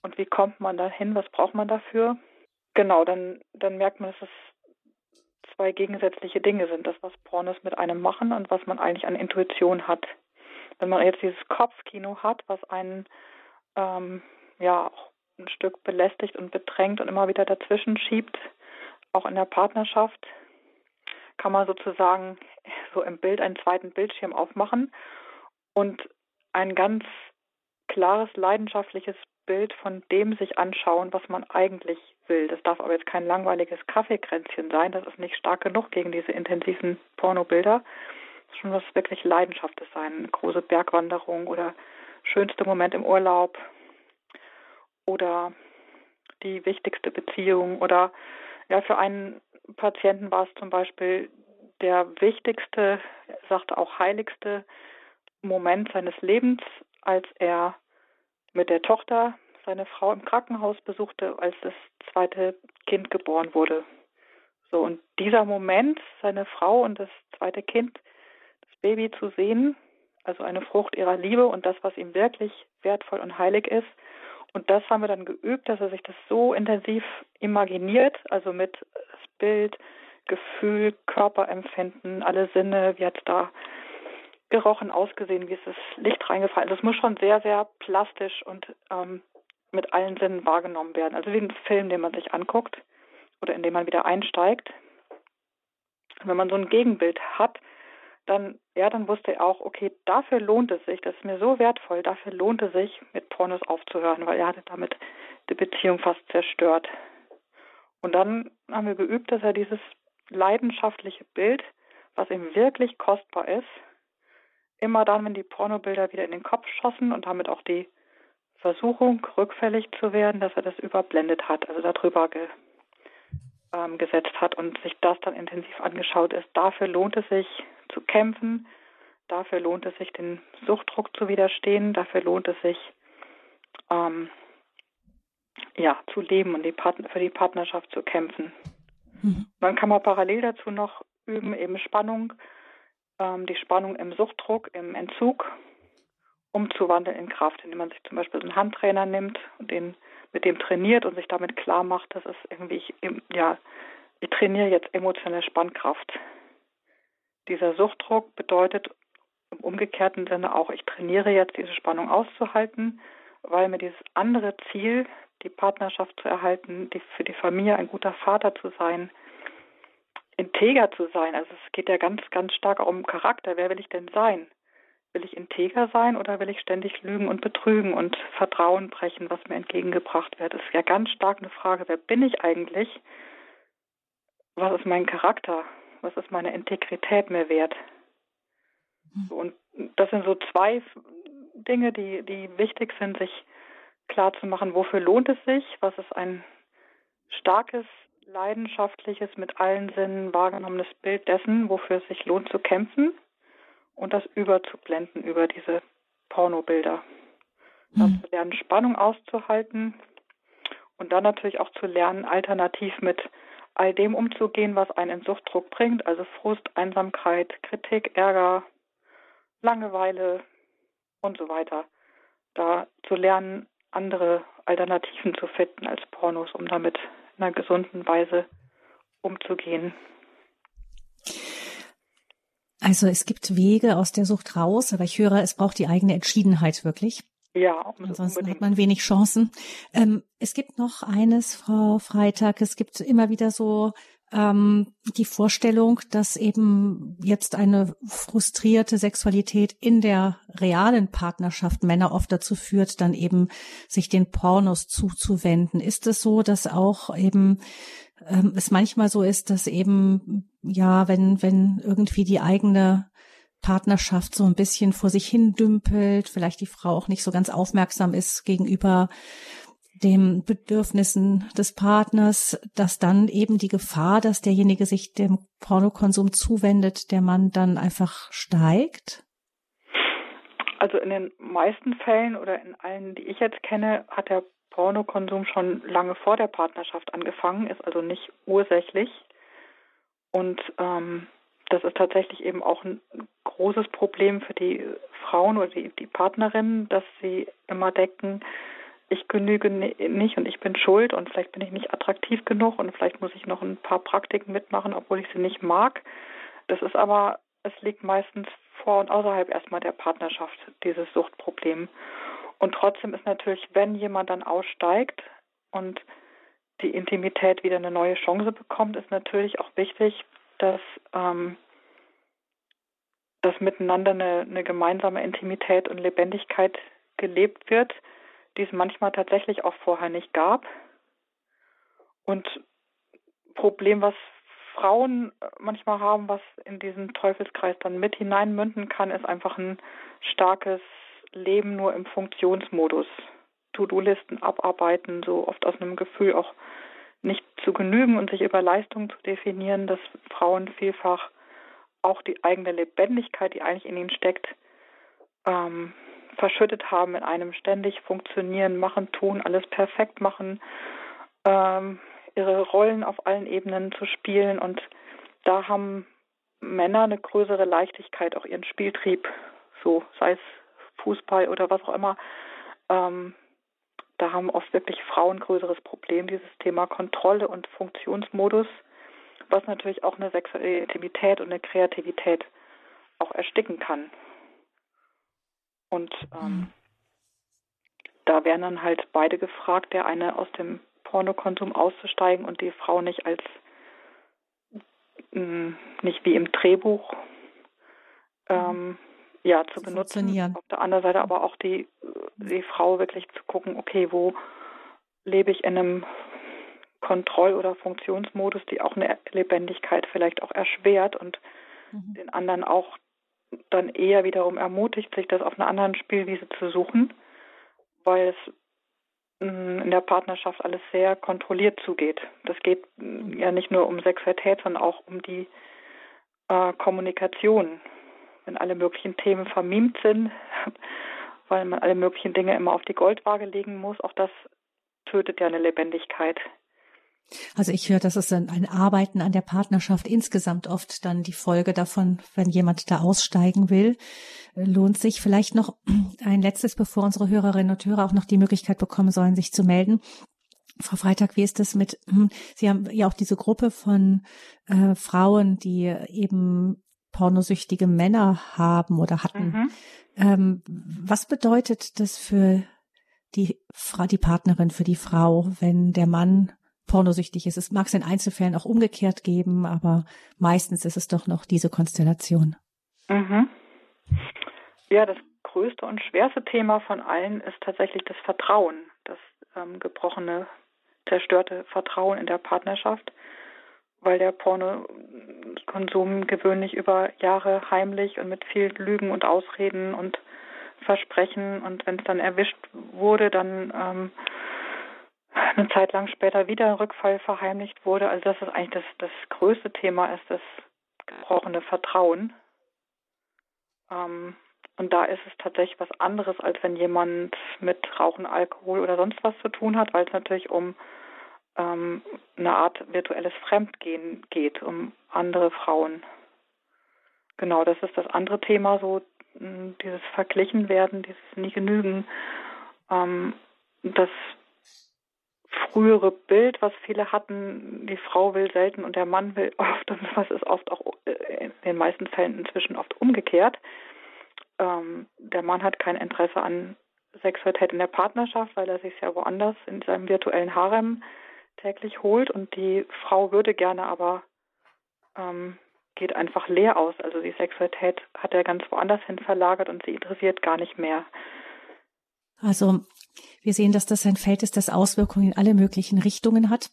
Und wie kommt man da hin? Was braucht man dafür? Genau, dann, dann merkt man, dass es zwei gegensätzliche Dinge sind. Das, was Pornos mit einem machen und was man eigentlich an Intuition hat. Wenn man jetzt dieses Kopfkino hat, was einen ähm, ja auch ein Stück belästigt und bedrängt und immer wieder dazwischen schiebt, auch in der Partnerschaft, kann man sozusagen so im Bild einen zweiten Bildschirm aufmachen und ein ganz klares, leidenschaftliches Bild von dem sich anschauen, was man eigentlich will. Das darf aber jetzt kein langweiliges Kaffeekränzchen sein. Das ist nicht stark genug gegen diese intensiven Pornobilder. Das ist schon was wirklich Leidenschaftes sein. Eine große Bergwanderung oder schönste Moment im Urlaub oder die wichtigste Beziehung oder ja, für einen Patienten war es zum Beispiel der wichtigste, sagte auch heiligste Moment seines Lebens, als er mit der Tochter seine Frau im Krankenhaus besuchte, als das zweite Kind geboren wurde. So, und dieser Moment, seine Frau und das zweite Kind, das Baby zu sehen, also eine Frucht ihrer Liebe und das, was ihm wirklich wertvoll und heilig ist. Und das haben wir dann geübt, dass er sich das so intensiv imaginiert, also mit Bild, Gefühl, Körperempfinden, alle Sinne, wie hat es da gerochen, ausgesehen, wie ist das Licht reingefallen. Das muss schon sehr, sehr plastisch und ähm, mit allen Sinnen wahrgenommen werden. Also wie ein Film, den man sich anguckt oder in dem man wieder einsteigt. Und wenn man so ein Gegenbild hat, dann, ja, dann wusste er auch, okay, dafür lohnt es sich, das ist mir so wertvoll, dafür lohnt es sich, mit Pornos aufzuhören, weil er hatte damit die Beziehung fast zerstört. Und dann haben wir geübt, dass er dieses leidenschaftliche Bild, was ihm wirklich kostbar ist, immer dann, wenn die Pornobilder wieder in den Kopf schossen und damit auch die Versuchung, rückfällig zu werden, dass er das überblendet hat, also darüber ge, ähm, gesetzt hat und sich das dann intensiv angeschaut ist. Dafür lohnt es sich zu kämpfen, dafür lohnt es sich, den Suchtdruck zu widerstehen, dafür lohnt es sich, ähm, ja, zu leben und die für die Partnerschaft zu kämpfen. Mhm. Dann kann man parallel dazu noch üben, eben Spannung, ähm, die Spannung im Suchtdruck, im Entzug umzuwandeln in Kraft, indem man sich zum Beispiel einen Handtrainer nimmt und den mit dem trainiert und sich damit klar macht, dass es irgendwie, ich, ja, ich trainiere jetzt emotionale Spannkraft. Dieser Suchtdruck bedeutet im umgekehrten Sinne auch, ich trainiere jetzt diese Spannung auszuhalten, weil mir dieses andere Ziel, die Partnerschaft zu erhalten, die für die Familie ein guter Vater zu sein, integer zu sein. Also es geht ja ganz, ganz stark auch um Charakter. Wer will ich denn sein? Will ich integer sein oder will ich ständig lügen und betrügen und Vertrauen brechen, was mir entgegengebracht wird? Das ist ja ganz stark eine Frage, wer bin ich eigentlich? Was ist mein Charakter? Was ist meine Integrität mir wert? Und das sind so zwei Dinge, die, die wichtig sind, sich klar zu machen, wofür lohnt es sich, was ist ein starkes, leidenschaftliches, mit allen Sinnen wahrgenommenes Bild dessen, wofür es sich lohnt zu kämpfen und das überzublenden über diese Pornobilder. Mhm. zu lernen, Spannung auszuhalten und dann natürlich auch zu lernen, alternativ mit all dem umzugehen, was einen in Suchtdruck bringt, also Frust, Einsamkeit, Kritik, Ärger, Langeweile und so weiter. Da zu lernen, andere Alternativen zu finden als Pornos, um damit in einer gesunden Weise umzugehen. Also es gibt Wege aus der Sucht raus, aber ich höre, es braucht die eigene Entschiedenheit wirklich. Ja, ansonsten unbedingt. hat man wenig Chancen. Ähm, es gibt noch eines, Frau Freitag. Es gibt immer wieder so ähm, die Vorstellung, dass eben jetzt eine frustrierte Sexualität in der realen Partnerschaft Männer oft dazu führt, dann eben sich den Pornos zuzuwenden. Ist es so, dass auch eben ähm, es manchmal so ist, dass eben ja, wenn wenn irgendwie die eigene Partnerschaft so ein bisschen vor sich hin dümpelt, vielleicht die Frau auch nicht so ganz aufmerksam ist gegenüber den Bedürfnissen des Partners, dass dann eben die Gefahr, dass derjenige sich dem Pornokonsum zuwendet, der Mann dann einfach steigt? Also in den meisten Fällen oder in allen, die ich jetzt kenne, hat der Pornokonsum schon lange vor der Partnerschaft angefangen, ist also nicht ursächlich. Und ähm, das ist tatsächlich eben auch ein großes Problem für die Frauen oder die, die Partnerinnen, dass sie immer denken, ich genüge nicht und ich bin schuld und vielleicht bin ich nicht attraktiv genug und vielleicht muss ich noch ein paar Praktiken mitmachen, obwohl ich sie nicht mag. Das ist aber, es liegt meistens vor und außerhalb erstmal der Partnerschaft, dieses Suchtproblem. Und trotzdem ist natürlich, wenn jemand dann aussteigt und die Intimität wieder eine neue Chance bekommt, ist natürlich auch wichtig, dass ähm, dass miteinander eine, eine gemeinsame Intimität und Lebendigkeit gelebt wird, die es manchmal tatsächlich auch vorher nicht gab. Und Problem, was Frauen manchmal haben, was in diesen Teufelskreis dann mit hineinmünden kann, ist einfach ein starkes Leben nur im Funktionsmodus. To-Do-Listen abarbeiten, so oft aus einem Gefühl auch nicht zu genügen und sich über Leistung zu definieren, dass Frauen vielfach auch die eigene Lebendigkeit, die eigentlich in ihnen steckt, ähm, verschüttet haben in einem ständig funktionieren, machen, tun, alles perfekt machen, ähm, ihre Rollen auf allen Ebenen zu spielen und da haben Männer eine größere Leichtigkeit, auch ihren Spieltrieb, so sei es Fußball oder was auch immer. Ähm, da haben oft wirklich Frauen größeres Problem, dieses Thema Kontrolle und Funktionsmodus, was natürlich auch eine sexuelle Intimität und eine Kreativität auch ersticken kann. Und ähm, mhm. da werden dann halt beide gefragt, der eine aus dem Pornokonsum auszusteigen und die Frau nicht als mh, mm, nicht wie im Drehbuch ähm, ja zu, zu benutzen. Auf der anderen Seite aber auch die die Frau wirklich zu gucken, okay, wo lebe ich in einem Kontroll- oder Funktionsmodus, die auch eine Lebendigkeit vielleicht auch erschwert und mhm. den anderen auch dann eher wiederum ermutigt, sich das auf einer anderen Spielwiese zu suchen, weil es mm, in der Partnerschaft alles sehr kontrolliert zugeht. Das geht mm, ja nicht nur um Sexualität, sondern auch um die äh, Kommunikation. Wenn alle möglichen Themen vermiemt sind, weil man alle möglichen Dinge immer auf die Goldwaage legen muss, auch das tötet ja eine Lebendigkeit. Also ich höre, das ist ein, Arbeiten an der Partnerschaft insgesamt oft dann die Folge davon, wenn jemand da aussteigen will, äh, lohnt sich vielleicht noch ein letztes, bevor unsere Hörerinnen und Hörer auch noch die Möglichkeit bekommen sollen, sich zu melden. Frau Freitag, wie ist das mit, hm, Sie haben ja auch diese Gruppe von äh, Frauen, die eben pornosüchtige Männer haben oder hatten. Mhm. Ähm, was bedeutet das für die, die Partnerin, für die Frau, wenn der Mann pornosüchtig ist. Es mag es in Einzelfällen auch umgekehrt geben, aber meistens ist es doch noch diese Konstellation. Mhm. Ja, das größte und schwerste Thema von allen ist tatsächlich das Vertrauen, das ähm, gebrochene, zerstörte Vertrauen in der Partnerschaft, weil der Pornokonsum gewöhnlich über Jahre heimlich und mit viel Lügen und Ausreden und Versprechen und wenn es dann erwischt wurde, dann ähm, eine Zeit lang später wieder ein Rückfall verheimlicht wurde. Also das ist eigentlich das, das größte Thema, ist das gebrochene Vertrauen. Ähm, und da ist es tatsächlich was anderes, als wenn jemand mit Rauchen, Alkohol oder sonst was zu tun hat, weil es natürlich um ähm, eine Art virtuelles Fremdgehen geht, um andere Frauen. Genau, das ist das andere Thema, so dieses Verglichenwerden, dieses Nie genügen. Ähm, das frühere Bild, was viele hatten, die Frau will selten und der Mann will oft und was ist oft auch äh, in den meisten Fällen inzwischen oft umgekehrt. Ähm, der Mann hat kein Interesse an Sexualität in der Partnerschaft, weil er sich ja woanders in seinem virtuellen Harem täglich holt und die Frau würde gerne, aber ähm, geht einfach leer aus. Also die Sexualität hat er ganz woanders hin verlagert und sie interessiert gar nicht mehr. Also wir sehen, dass das ein Feld ist, das Auswirkungen in alle möglichen Richtungen hat.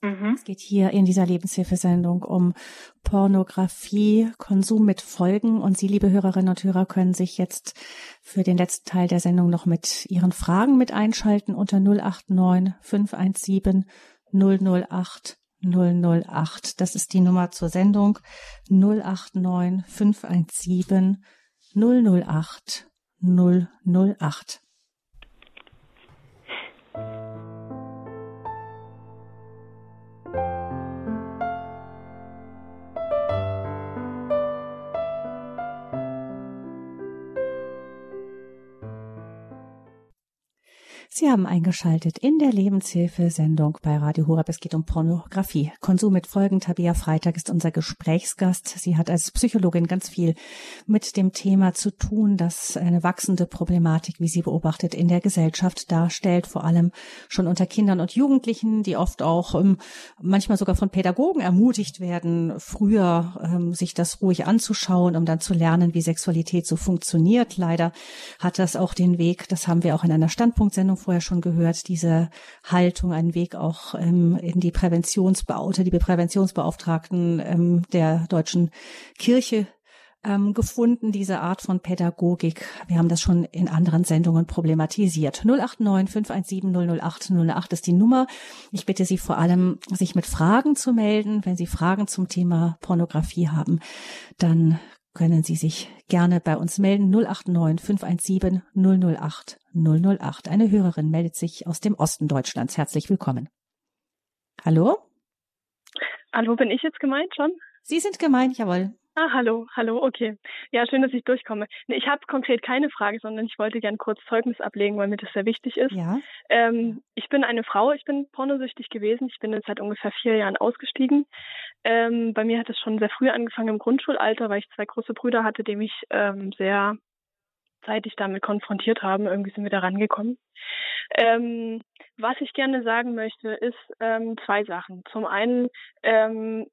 Mhm. Es geht hier in dieser Lebenshilfesendung um Pornografie, Konsum mit Folgen. Und Sie, liebe Hörerinnen und Hörer, können sich jetzt für den letzten Teil der Sendung noch mit Ihren Fragen mit einschalten unter 089 517 008 008. Das ist die Nummer zur Sendung 089 517 008 008. Sie haben eingeschaltet in der Lebenshilfe-Sendung bei Radio Horab. Es geht um Pornografie. Konsum mit Folgen. Tabia Freitag ist unser Gesprächsgast. Sie hat als Psychologin ganz viel mit dem Thema zu tun, das eine wachsende Problematik, wie sie beobachtet, in der Gesellschaft darstellt, vor allem schon unter Kindern und Jugendlichen, die oft auch ähm, manchmal sogar von Pädagogen ermutigt werden, früher ähm, sich das ruhig anzuschauen, um dann zu lernen, wie Sexualität so funktioniert. Leider hat das auch den Weg, das haben wir auch in einer Standpunktsendung vorher schon gehört, diese Haltung, einen Weg auch ähm, in die Präventionsbeaute, die Präventionsbeauftragten ähm, der deutschen Kirche ähm, gefunden, diese Art von Pädagogik. Wir haben das schon in anderen Sendungen problematisiert. 089 517 008 008 ist die Nummer. Ich bitte Sie vor allem, sich mit Fragen zu melden. Wenn Sie Fragen zum Thema Pornografie haben, dann können Sie sich gerne bei uns melden. 089 517 008 008. Eine Hörerin meldet sich aus dem Osten Deutschlands. Herzlich willkommen. Hallo? Hallo, bin ich jetzt gemeint schon? Sie sind gemeint, jawohl. Ah, hallo, hallo, okay. Ja, schön, dass ich durchkomme. Ich habe konkret keine Frage, sondern ich wollte gern kurz Zeugnis ablegen, weil mir das sehr wichtig ist. Ja. Ähm, ich bin eine Frau, ich bin pornosüchtig gewesen. Ich bin jetzt seit ungefähr vier Jahren ausgestiegen. Ähm, bei mir hat es schon sehr früh angefangen im Grundschulalter, weil ich zwei große Brüder hatte, die mich ähm, sehr zeitig damit konfrontiert haben. Irgendwie sind wir da rangekommen. Ähm, was ich gerne sagen möchte, ist ähm, zwei Sachen. Zum einen ähm,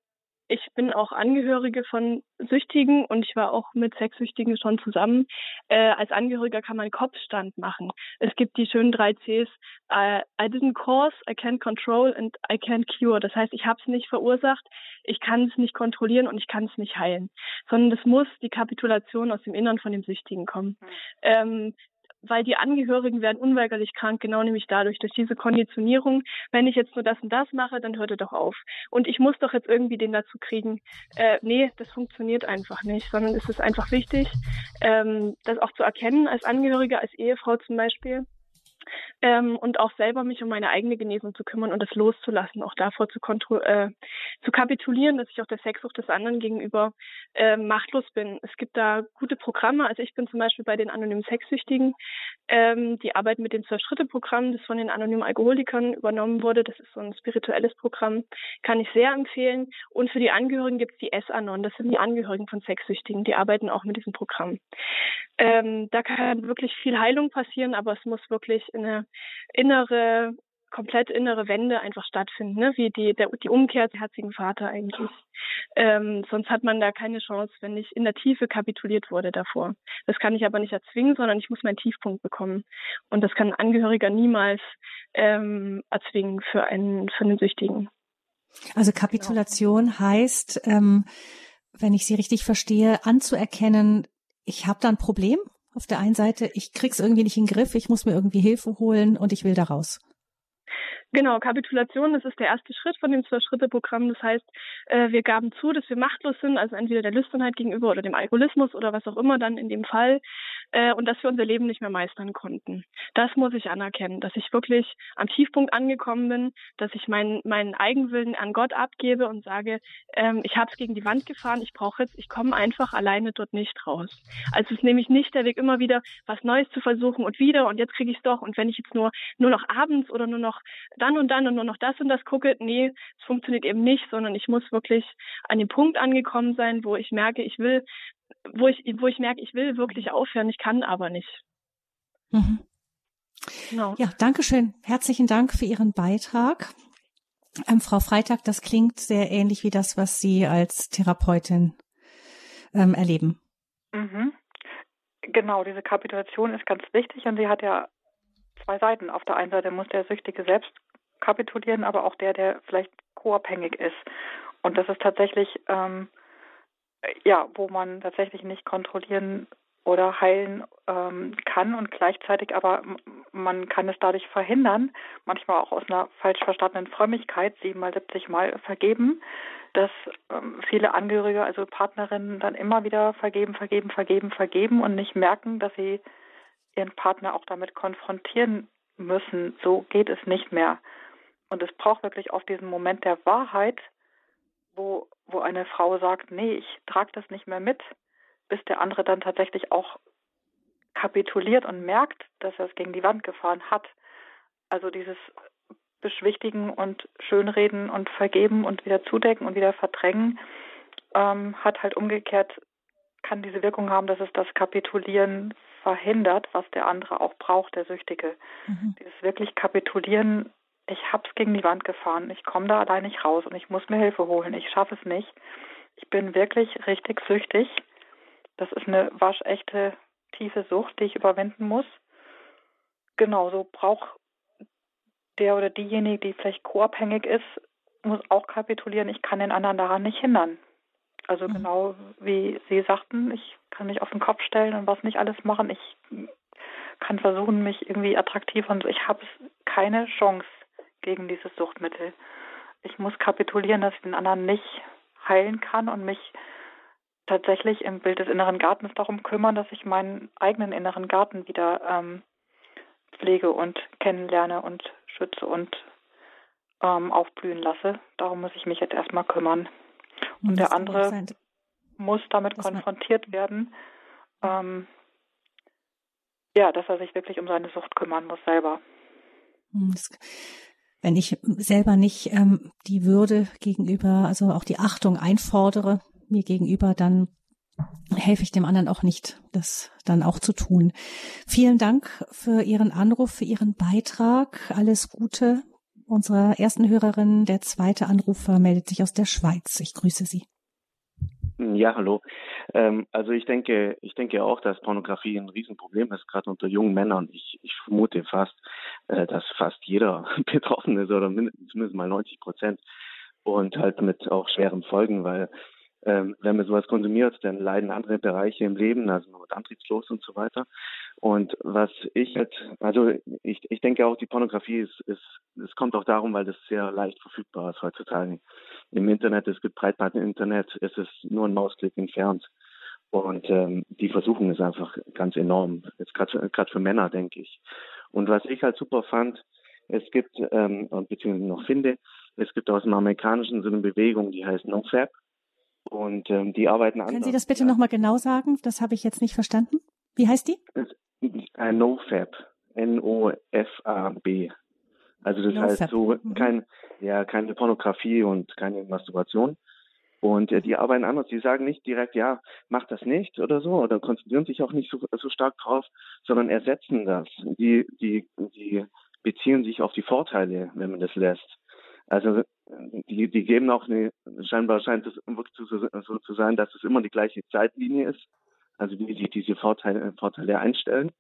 ich bin auch Angehörige von Süchtigen und ich war auch mit Sexsüchtigen schon zusammen. Äh, als Angehöriger kann man Kopfstand machen. Es gibt die schönen drei Cs. I, I didn't cause, I can't control and I can't cure. Das heißt, ich habe es nicht verursacht, ich kann es nicht kontrollieren und ich kann es nicht heilen. Sondern es muss die Kapitulation aus dem Innern von dem Süchtigen kommen. Mhm. Ähm, weil die Angehörigen werden unweigerlich krank, genau nämlich dadurch, durch diese Konditionierung. Wenn ich jetzt nur das und das mache, dann hört er doch auf. Und ich muss doch jetzt irgendwie den dazu kriegen. Äh, nee, das funktioniert einfach nicht, sondern es ist einfach wichtig, ähm, das auch zu erkennen als Angehörige, als Ehefrau zum Beispiel ähm, und auch selber mich um meine eigene Genesung zu kümmern und das loszulassen, auch davor zu, äh, zu kapitulieren, dass ich auch der Sexsucht des anderen gegenüber äh, machtlos bin. Es gibt da gute Programme. Also ich bin zum Beispiel bei den anonymen Sexsüchtigen, ähm, die arbeiten mit dem Zwölf-Schritte-Programm, das von den anonymen Alkoholikern übernommen wurde. Das ist so ein spirituelles Programm, kann ich sehr empfehlen. Und für die Angehörigen gibt es die S-Anon, das sind die Angehörigen von Sexsüchtigen, die arbeiten auch mit diesem Programm. Ähm, da kann wirklich viel Heilung passieren, aber es muss wirklich eine innere, komplett innere Wende einfach stattfinden, ne? wie die, der, die Umkehr des herzigen Vater eigentlich. Ähm, sonst hat man da keine Chance, wenn ich in der Tiefe kapituliert wurde davor. Das kann ich aber nicht erzwingen, sondern ich muss meinen Tiefpunkt bekommen. Und das kann ein Angehöriger niemals ähm, erzwingen für einen, für einen Süchtigen. Also Kapitulation heißt, ähm, wenn ich Sie richtig verstehe, anzuerkennen, ich habe da ein Problem auf der einen Seite, ich krieg's irgendwie nicht in den Griff, ich muss mir irgendwie Hilfe holen und ich will da raus. Genau, Kapitulation, das ist der erste Schritt von dem Zwölf-Schritte-Programm. Das heißt, äh, wir gaben zu, dass wir machtlos sind, also entweder der Lüsternheit gegenüber oder dem Alkoholismus oder was auch immer dann in dem Fall, äh, und dass wir unser Leben nicht mehr meistern konnten. Das muss ich anerkennen, dass ich wirklich am Tiefpunkt angekommen bin, dass ich meinen meinen Eigenwillen an Gott abgebe und sage, ähm, ich habe es gegen die Wand gefahren, ich brauche jetzt, ich komme einfach alleine dort nicht raus. Also es ist nämlich nicht der Weg, immer wieder was Neues zu versuchen und wieder und jetzt kriege ich es doch und wenn ich jetzt nur nur noch abends oder nur noch dann und dann und nur noch das und das gucke, nee, es funktioniert eben nicht, sondern ich muss wirklich an dem Punkt angekommen sein, wo ich merke, ich will, wo ich, wo ich merke, ich will wirklich aufhören, ich kann aber nicht. Mhm. Genau. Ja, danke schön. Herzlichen Dank für Ihren Beitrag. Ähm, Frau Freitag, das klingt sehr ähnlich wie das, was Sie als Therapeutin ähm, erleben. Mhm. Genau, diese Kapitulation ist ganz wichtig und sie hat ja zwei Seiten. Auf der einen Seite muss der Süchtige selbst kapitulieren, aber auch der, der vielleicht co-abhängig ist. Und das ist tatsächlich, ähm, ja, wo man tatsächlich nicht kontrollieren oder heilen ähm, kann und gleichzeitig aber man kann es dadurch verhindern, manchmal auch aus einer falsch verstandenen Frömmigkeit, siebenmal, siebzig Mal vergeben, dass ähm, viele Angehörige, also Partnerinnen dann immer wieder vergeben, vergeben, vergeben, vergeben und nicht merken, dass sie ihren Partner auch damit konfrontieren müssen, so geht es nicht mehr. Und es braucht wirklich oft diesen Moment der Wahrheit, wo, wo eine Frau sagt, nee, ich trage das nicht mehr mit, bis der andere dann tatsächlich auch kapituliert und merkt, dass er es gegen die Wand gefahren hat. Also dieses Beschwichtigen und Schönreden und Vergeben und wieder zudecken und wieder verdrängen ähm, hat halt umgekehrt, kann diese Wirkung haben, dass es das Kapitulieren verhindert, was der andere auch braucht, der Süchtige. Mhm. Dieses wirklich Kapitulieren, ich hab's gegen die Wand gefahren, ich komme da allein nicht raus und ich muss mir Hilfe holen, ich schaffe es nicht. Ich bin wirklich richtig süchtig. Das ist eine waschechte tiefe Sucht, die ich überwinden muss. Genauso braucht der oder diejenige, die vielleicht co-abhängig ist, muss auch kapitulieren. Ich kann den anderen daran nicht hindern. Also mhm. genau wie Sie sagten, ich kann mich auf den Kopf stellen und was nicht alles machen. Ich kann versuchen, mich irgendwie attraktiv und. Ich habe keine Chance gegen dieses Suchtmittel. Ich muss kapitulieren, dass ich den anderen nicht heilen kann und mich tatsächlich im Bild des inneren Gartens darum kümmern, dass ich meinen eigenen inneren Garten wieder ähm, pflege und kennenlerne und schütze und ähm, aufblühen lasse. Darum muss ich mich jetzt erstmal kümmern. Und, und der andere muss damit konfrontiert werden, ähm, ja, dass er sich wirklich um seine Sucht kümmern muss selber. Hm, wenn ich selber nicht ähm, die Würde gegenüber, also auch die Achtung einfordere mir gegenüber, dann helfe ich dem anderen auch nicht, das dann auch zu tun. Vielen Dank für Ihren Anruf, für Ihren Beitrag. Alles Gute unserer ersten Hörerin. Der zweite Anrufer meldet sich aus der Schweiz. Ich grüße Sie. Ja, hallo. Ähm, also ich denke, ich denke auch, dass Pornografie ein Riesenproblem ist, gerade unter jungen Männern. Ich, ich vermute fast, äh, dass fast jeder betroffen ist oder mindestens mal 90 Prozent und halt mit auch schweren Folgen, weil ähm, wenn man sowas konsumiert, dann leiden andere Bereiche im Leben, also man wird antriebslos und so weiter. Und was ich halt, also ich, ich denke auch, die Pornografie ist, ist, es kommt auch darum, weil das sehr leicht verfügbar ist heutzutage. Im Internet, es gibt Breitband-Internet, es ist nur ein Mausklick entfernt. Und ähm, die Versuchung ist einfach ganz enorm, jetzt gerade für Männer, denke ich. Und was ich halt super fand, es gibt, ähm, beziehungsweise noch finde, es gibt aus dem Amerikanischen so eine Bewegung, die heißt NoFap. Und ähm, die arbeiten an. Können Sie das bitte ja. nochmal genau sagen? Das habe ich jetzt nicht verstanden. Wie heißt die? Äh, NoFab. N-O-F-A-B. Also das no heißt Fab. so mhm. kein, ja, keine Pornografie und keine Masturbation. Und äh, die arbeiten anders. Die sagen nicht direkt, ja, mach das nicht oder so, oder konzentrieren sich auch nicht so, so stark drauf, sondern ersetzen das. Die, die, die beziehen sich auf die Vorteile, wenn man das lässt. Also die, die geben auch eine, scheinbar scheint es wirklich so, zu sein, dass es immer die gleiche Zeitlinie ist, also wie sie diese Vorteile, Vorteile einstellen.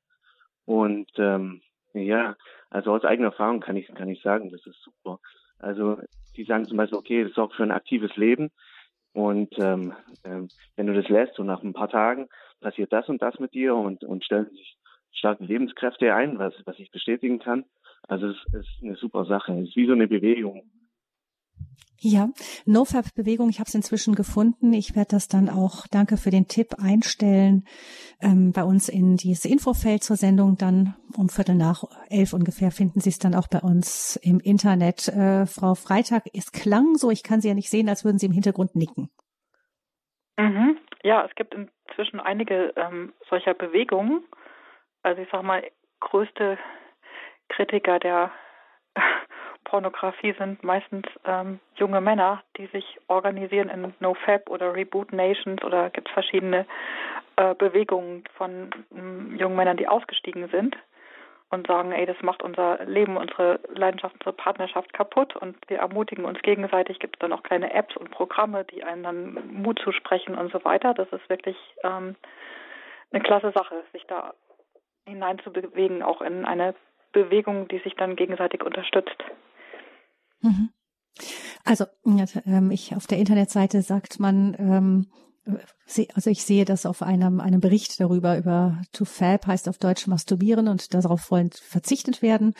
Und ähm, ja, also aus eigener Erfahrung kann ich, kann ich sagen, das ist super. Also die sagen zum Beispiel, okay, das sorgt für ein aktives Leben. Und ähm, ähm, wenn du das lässt und nach ein paar Tagen passiert das und das mit dir und, und stellen sich starke Lebenskräfte ein, was, was ich bestätigen kann. Also es ist eine super Sache. Es ist wie so eine Bewegung. Ja, NoFap-Bewegung, ich habe es inzwischen gefunden. Ich werde das dann auch, danke für den Tipp, einstellen ähm, bei uns in dieses Infofeld zur Sendung. Dann um Viertel nach elf ungefähr finden Sie es dann auch bei uns im Internet. Äh, Frau Freitag, es klang so, ich kann Sie ja nicht sehen, als würden Sie im Hintergrund nicken. Mhm. Ja, es gibt inzwischen einige ähm, solcher Bewegungen. Also ich sage mal, größte Kritiker der Pornografie sind meistens ähm, junge Männer, die sich organisieren in NoFap oder Reboot Nations oder gibt es verschiedene äh, Bewegungen von ähm, jungen Männern, die ausgestiegen sind und sagen, ey, das macht unser Leben, unsere Leidenschaft, unsere Partnerschaft kaputt und wir ermutigen uns gegenseitig. Gibt es dann auch kleine Apps und Programme, die einen dann Mut zusprechen und so weiter. Das ist wirklich ähm, eine klasse Sache, sich da hineinzubewegen, auch in eine Bewegung, die sich dann gegenseitig unterstützt. Mhm. Also ähm, ich auf der Internetseite sagt man, ähm, also ich sehe das auf einem, einem Bericht darüber, über to fab heißt auf Deutsch masturbieren und darauf wollen verzichtet werden.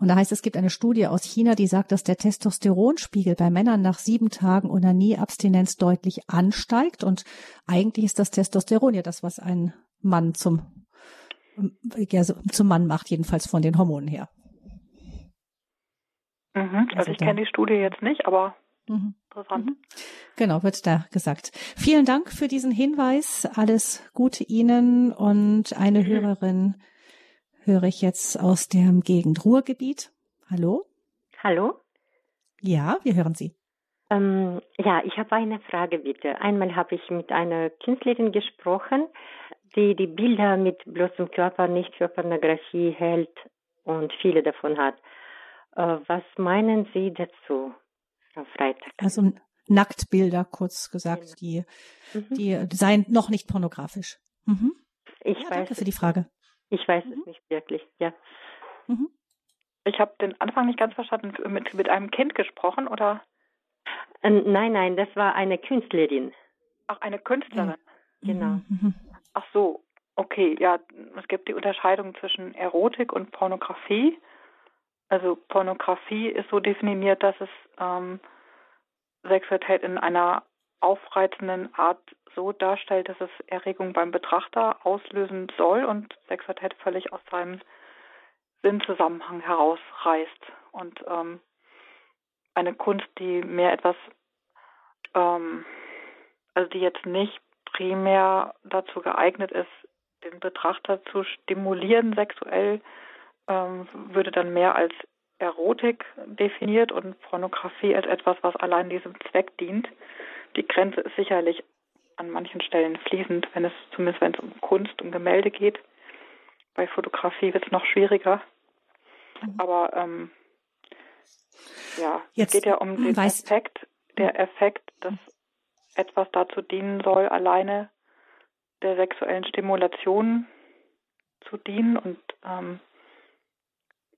Und da heißt es, gibt eine Studie aus China, die sagt, dass der Testosteronspiegel bei Männern nach sieben Tagen Onanie-Abstinenz deutlich ansteigt. Und eigentlich ist das Testosteron ja das, was ein Mann zum, ja, zum Mann macht, jedenfalls von den Hormonen her. Mhm. Also, also ich kenne die Studie jetzt nicht, aber mhm. interessant. Mhm. Genau, wird da gesagt. Vielen Dank für diesen Hinweis. Alles Gute Ihnen und eine mhm. Hörerin höre ich jetzt aus dem Gegend Ruhrgebiet. Hallo? Hallo? Ja, wir hören Sie. Ähm, ja, ich habe eine Frage bitte. Einmal habe ich mit einer Künstlerin gesprochen, die die Bilder mit bloßem Körper nicht für Pornografie hält und viele davon hat. Äh, was meinen Sie dazu, Frau Freitag? Also Nacktbilder, kurz gesagt, genau. die, mhm. die seien noch nicht pornografisch. Mhm. Ich ja, weiß danke für die Frage. Ich weiß mhm. es nicht wirklich, ja. Mhm. Ich habe den Anfang nicht ganz verstanden. Mit, mit einem Kind gesprochen, oder? Äh, nein, nein, das war eine Künstlerin. Ach, eine Künstlerin. Genau. Mhm. Ach so, okay, ja, es gibt die Unterscheidung zwischen Erotik und Pornografie. Also Pornografie ist so definiert, dass es ähm, Sexualität in einer aufreizenden Art so darstellt, dass es Erregung beim Betrachter auslösen soll und Sexualität völlig aus seinem Sinnzusammenhang herausreißt. Und ähm, eine Kunst, die mehr etwas, ähm, also die jetzt nicht primär dazu geeignet ist, den Betrachter zu stimulieren sexuell, ähm, würde dann mehr als Erotik definiert und Pornografie als etwas, was allein diesem Zweck dient. Die Grenze ist sicherlich an manchen Stellen fließend, wenn es zumindest wenn es um Kunst, um Gemälde geht. Bei Fotografie wird es noch schwieriger. Mhm. Aber ähm, ja, Jetzt, es geht ja um den Effekt, der Effekt, dass etwas dazu dienen soll, alleine der sexuellen Stimulation zu dienen und ähm,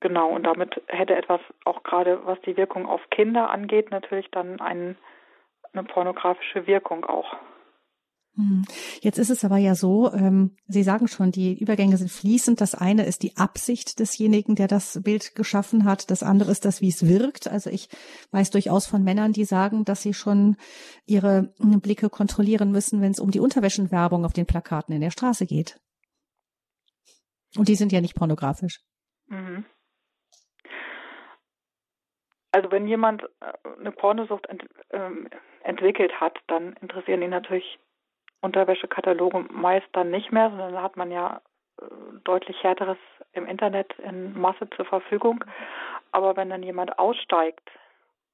genau, und damit hätte etwas auch gerade, was die Wirkung auf Kinder angeht, natürlich dann ein, eine pornografische Wirkung auch. Hm. Jetzt ist es aber ja so, ähm, Sie sagen schon, die Übergänge sind fließend. Das eine ist die Absicht desjenigen, der das Bild geschaffen hat. Das andere ist das, wie es wirkt. Also ich weiß durchaus von Männern, die sagen, dass sie schon ihre Blicke kontrollieren müssen, wenn es um die Unterwäschenwerbung auf den Plakaten in der Straße geht. Und die sind ja nicht pornografisch. Mhm. Also wenn jemand äh, eine Pornosucht ent, ähm, entwickelt hat, dann interessieren ihn natürlich Unterwäschekataloge meist dann nicht mehr, sondern hat man ja äh, deutlich härteres im Internet in Masse zur Verfügung. Aber wenn dann jemand aussteigt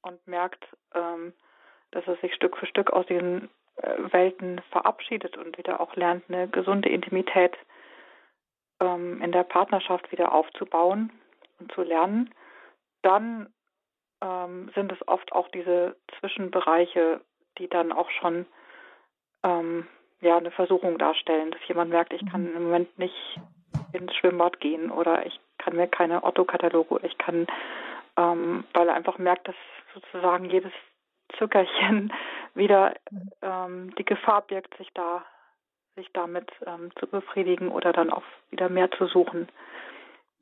und merkt, ähm, dass er sich Stück für Stück aus diesen äh, Welten verabschiedet und wieder auch lernt, eine gesunde Intimität ähm, in der Partnerschaft wieder aufzubauen und zu lernen, dann ähm, sind es oft auch diese Zwischenbereiche, die dann auch schon ähm, ja eine Versuchung darstellen, dass jemand merkt, ich kann mhm. im Moment nicht ins Schwimmbad gehen oder ich kann mir keine Otto-Kataloge, ich kann, ähm, weil er einfach merkt, dass sozusagen jedes Zuckerchen wieder mhm. ähm, die Gefahr birgt, sich da sich damit ähm, zu befriedigen oder dann auch wieder mehr zu suchen.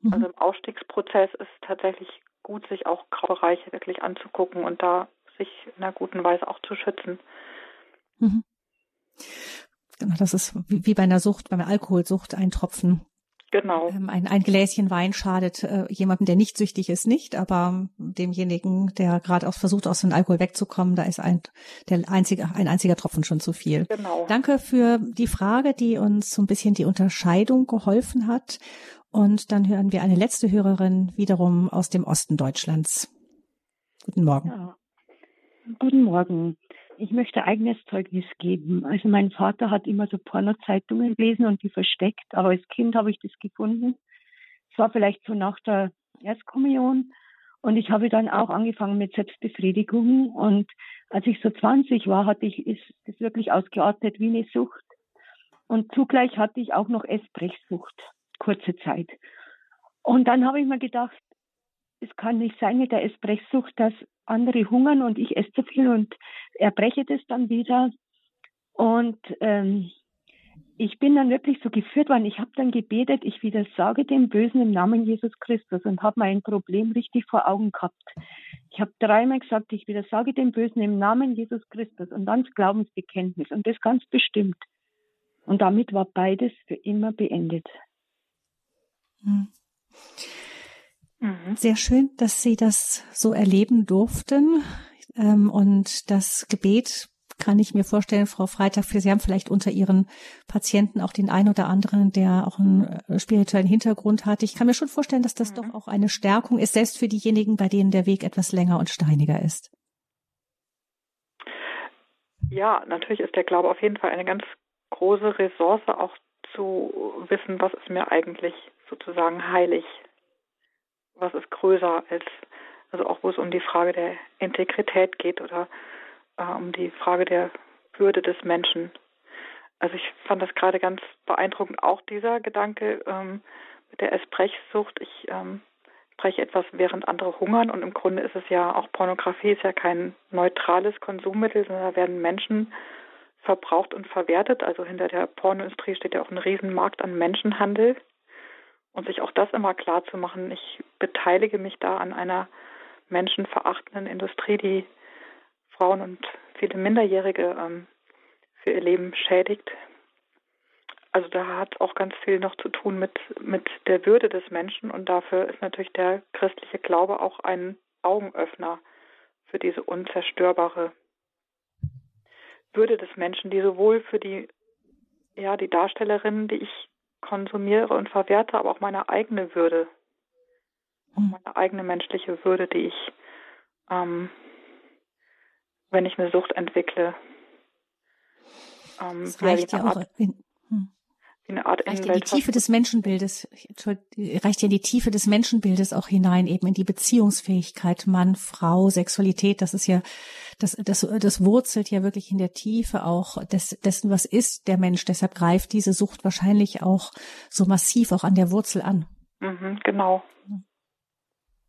Mhm. Also im Ausstiegsprozess ist tatsächlich gut, sich auch Graubereiche wirklich anzugucken und da sich in einer guten Weise auch zu schützen. Mhm. Genau, das ist wie bei einer Sucht, bei einer Alkoholsucht ein Tropfen. Genau. Ähm, ein, ein Gläschen Wein schadet äh, jemandem, der nicht süchtig ist, nicht, aber demjenigen, der gerade auch versucht, aus dem Alkohol wegzukommen, da ist ein, der einzige, ein einziger Tropfen schon zu viel. Genau. Danke für die Frage, die uns so ein bisschen die Unterscheidung geholfen hat. Und dann hören wir eine letzte Hörerin wiederum aus dem Osten Deutschlands. Guten Morgen. Ja. Guten Morgen ich möchte eigenes Zeugnis geben. Also mein Vater hat immer so Pornozeitungen gelesen und die versteckt, aber als Kind habe ich das gefunden. Es war vielleicht so nach der Erstkommunion und ich habe dann auch angefangen mit Selbstbefriedigung und als ich so 20 war, hatte ich, ist das wirklich ausgeartet wie eine Sucht. Und zugleich hatte ich auch noch Essbrechsucht, kurze Zeit. Und dann habe ich mir gedacht, es kann nicht sein mit der Espresssucht, dass andere hungern und ich esse zu viel und erbreche das dann wieder. Und ähm, ich bin dann wirklich so geführt worden. Ich habe dann gebetet, ich widersage dem Bösen im Namen Jesus Christus und habe mein Problem richtig vor Augen gehabt. Ich habe dreimal gesagt, ich widersage dem Bösen im Namen Jesus Christus und dann das Glaubensbekenntnis und das ganz bestimmt. Und damit war beides für immer beendet. Hm. Mhm. Sehr schön, dass Sie das so erleben durften ähm, und das Gebet kann ich mir vorstellen, Frau Freitag, Sie haben vielleicht unter Ihren Patienten auch den einen oder anderen, der auch einen äh, spirituellen Hintergrund hat. Ich kann mir schon vorstellen, dass das mhm. doch auch eine Stärkung ist, selbst für diejenigen, bei denen der Weg etwas länger und steiniger ist. Ja, natürlich ist der Glaube auf jeden Fall eine ganz große Ressource, auch zu wissen, was ist mir eigentlich sozusagen heilig, was ist größer als, also auch wo es um die Frage der Integrität geht oder äh, um die Frage der Würde des Menschen. Also ich fand das gerade ganz beeindruckend, auch dieser Gedanke ähm, mit der Essbrechsucht. Ich ähm, breche etwas, während andere hungern und im Grunde ist es ja auch Pornografie ist ja kein neutrales Konsummittel, sondern da werden Menschen verbraucht und verwertet. Also hinter der Pornoindustrie steht ja auch ein Riesenmarkt an Menschenhandel. Und sich auch das immer klar zu machen, ich beteilige mich da an einer menschenverachtenden Industrie, die Frauen und viele Minderjährige ähm, für ihr Leben schädigt. Also da hat auch ganz viel noch zu tun mit, mit der Würde des Menschen und dafür ist natürlich der christliche Glaube auch ein Augenöffner für diese unzerstörbare Würde des Menschen, die sowohl für die, ja, die Darstellerinnen, die ich konsumiere und verwerte, aber auch meine eigene Würde, auch hm. meine eigene menschliche Würde, die ich ähm, wenn ich eine Sucht entwickle. Ähm, das reicht ja, auch in, hm. Eine Art reicht in die Tiefe des Menschenbildes, reicht ja in die Tiefe des Menschenbildes auch hinein, eben in die Beziehungsfähigkeit Mann, Frau, Sexualität. Das ist ja, das, das, das wurzelt ja wirklich in der Tiefe auch des, dessen, was ist der Mensch. Deshalb greift diese Sucht wahrscheinlich auch so massiv auch an der Wurzel an. Mhm, genau.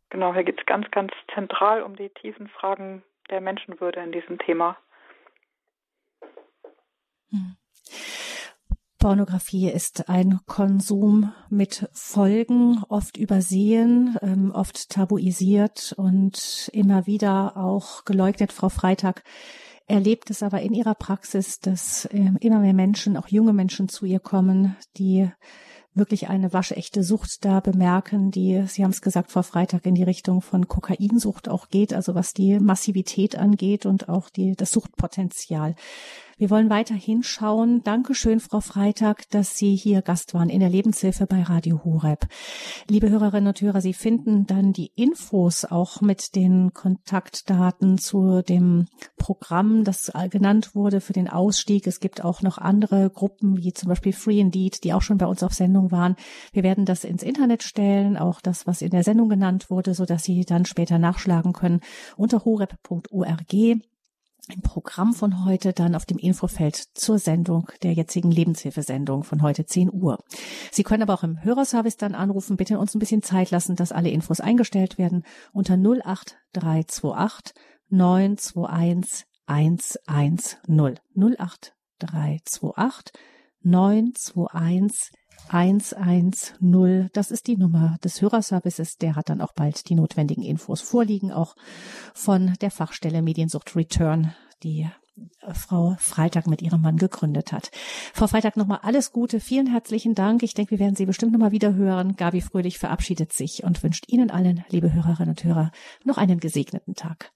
Genau, hier geht es ganz, ganz zentral um die tiefen Fragen der Menschenwürde in diesem Thema. Hm. Pornografie ist ein Konsum mit Folgen, oft übersehen, ähm, oft tabuisiert und immer wieder auch geleugnet. Frau Freitag erlebt es aber in ihrer Praxis, dass ähm, immer mehr Menschen, auch junge Menschen zu ihr kommen, die wirklich eine waschechte Sucht da bemerken, die, Sie haben es gesagt, vor Freitag in die Richtung von Kokainsucht auch geht, also was die Massivität angeht und auch die, das Suchtpotenzial. Wir wollen weiter hinschauen. Dankeschön, Frau Freitag, dass Sie hier Gast waren in der Lebenshilfe bei Radio Horeb. Liebe Hörerinnen und Hörer, Sie finden dann die Infos auch mit den Kontaktdaten zu dem Programm, das genannt wurde für den Ausstieg. Es gibt auch noch andere Gruppen, wie zum Beispiel Free Indeed, die auch schon bei uns auf Sendung waren. Wir werden das ins Internet stellen, auch das, was in der Sendung genannt wurde, so dass Sie dann später nachschlagen können unter horeb.org im Programm von heute dann auf dem Infofeld zur Sendung der jetzigen Lebenshilfesendung von heute 10 Uhr. Sie können aber auch im Hörerservice dann anrufen. Bitte uns ein bisschen Zeit lassen, dass alle Infos eingestellt werden unter 08328 921 110 08328 921 110. Das ist die Nummer des Hörerservices. Der hat dann auch bald die notwendigen Infos vorliegen, auch von der Fachstelle Mediensucht Return, die äh, Frau Freitag mit ihrem Mann gegründet hat. Frau Freitag nochmal alles Gute, vielen herzlichen Dank. Ich denke, wir werden Sie bestimmt nochmal wieder hören. Gabi Fröhlich verabschiedet sich und wünscht Ihnen allen, liebe Hörerinnen und Hörer, noch einen gesegneten Tag.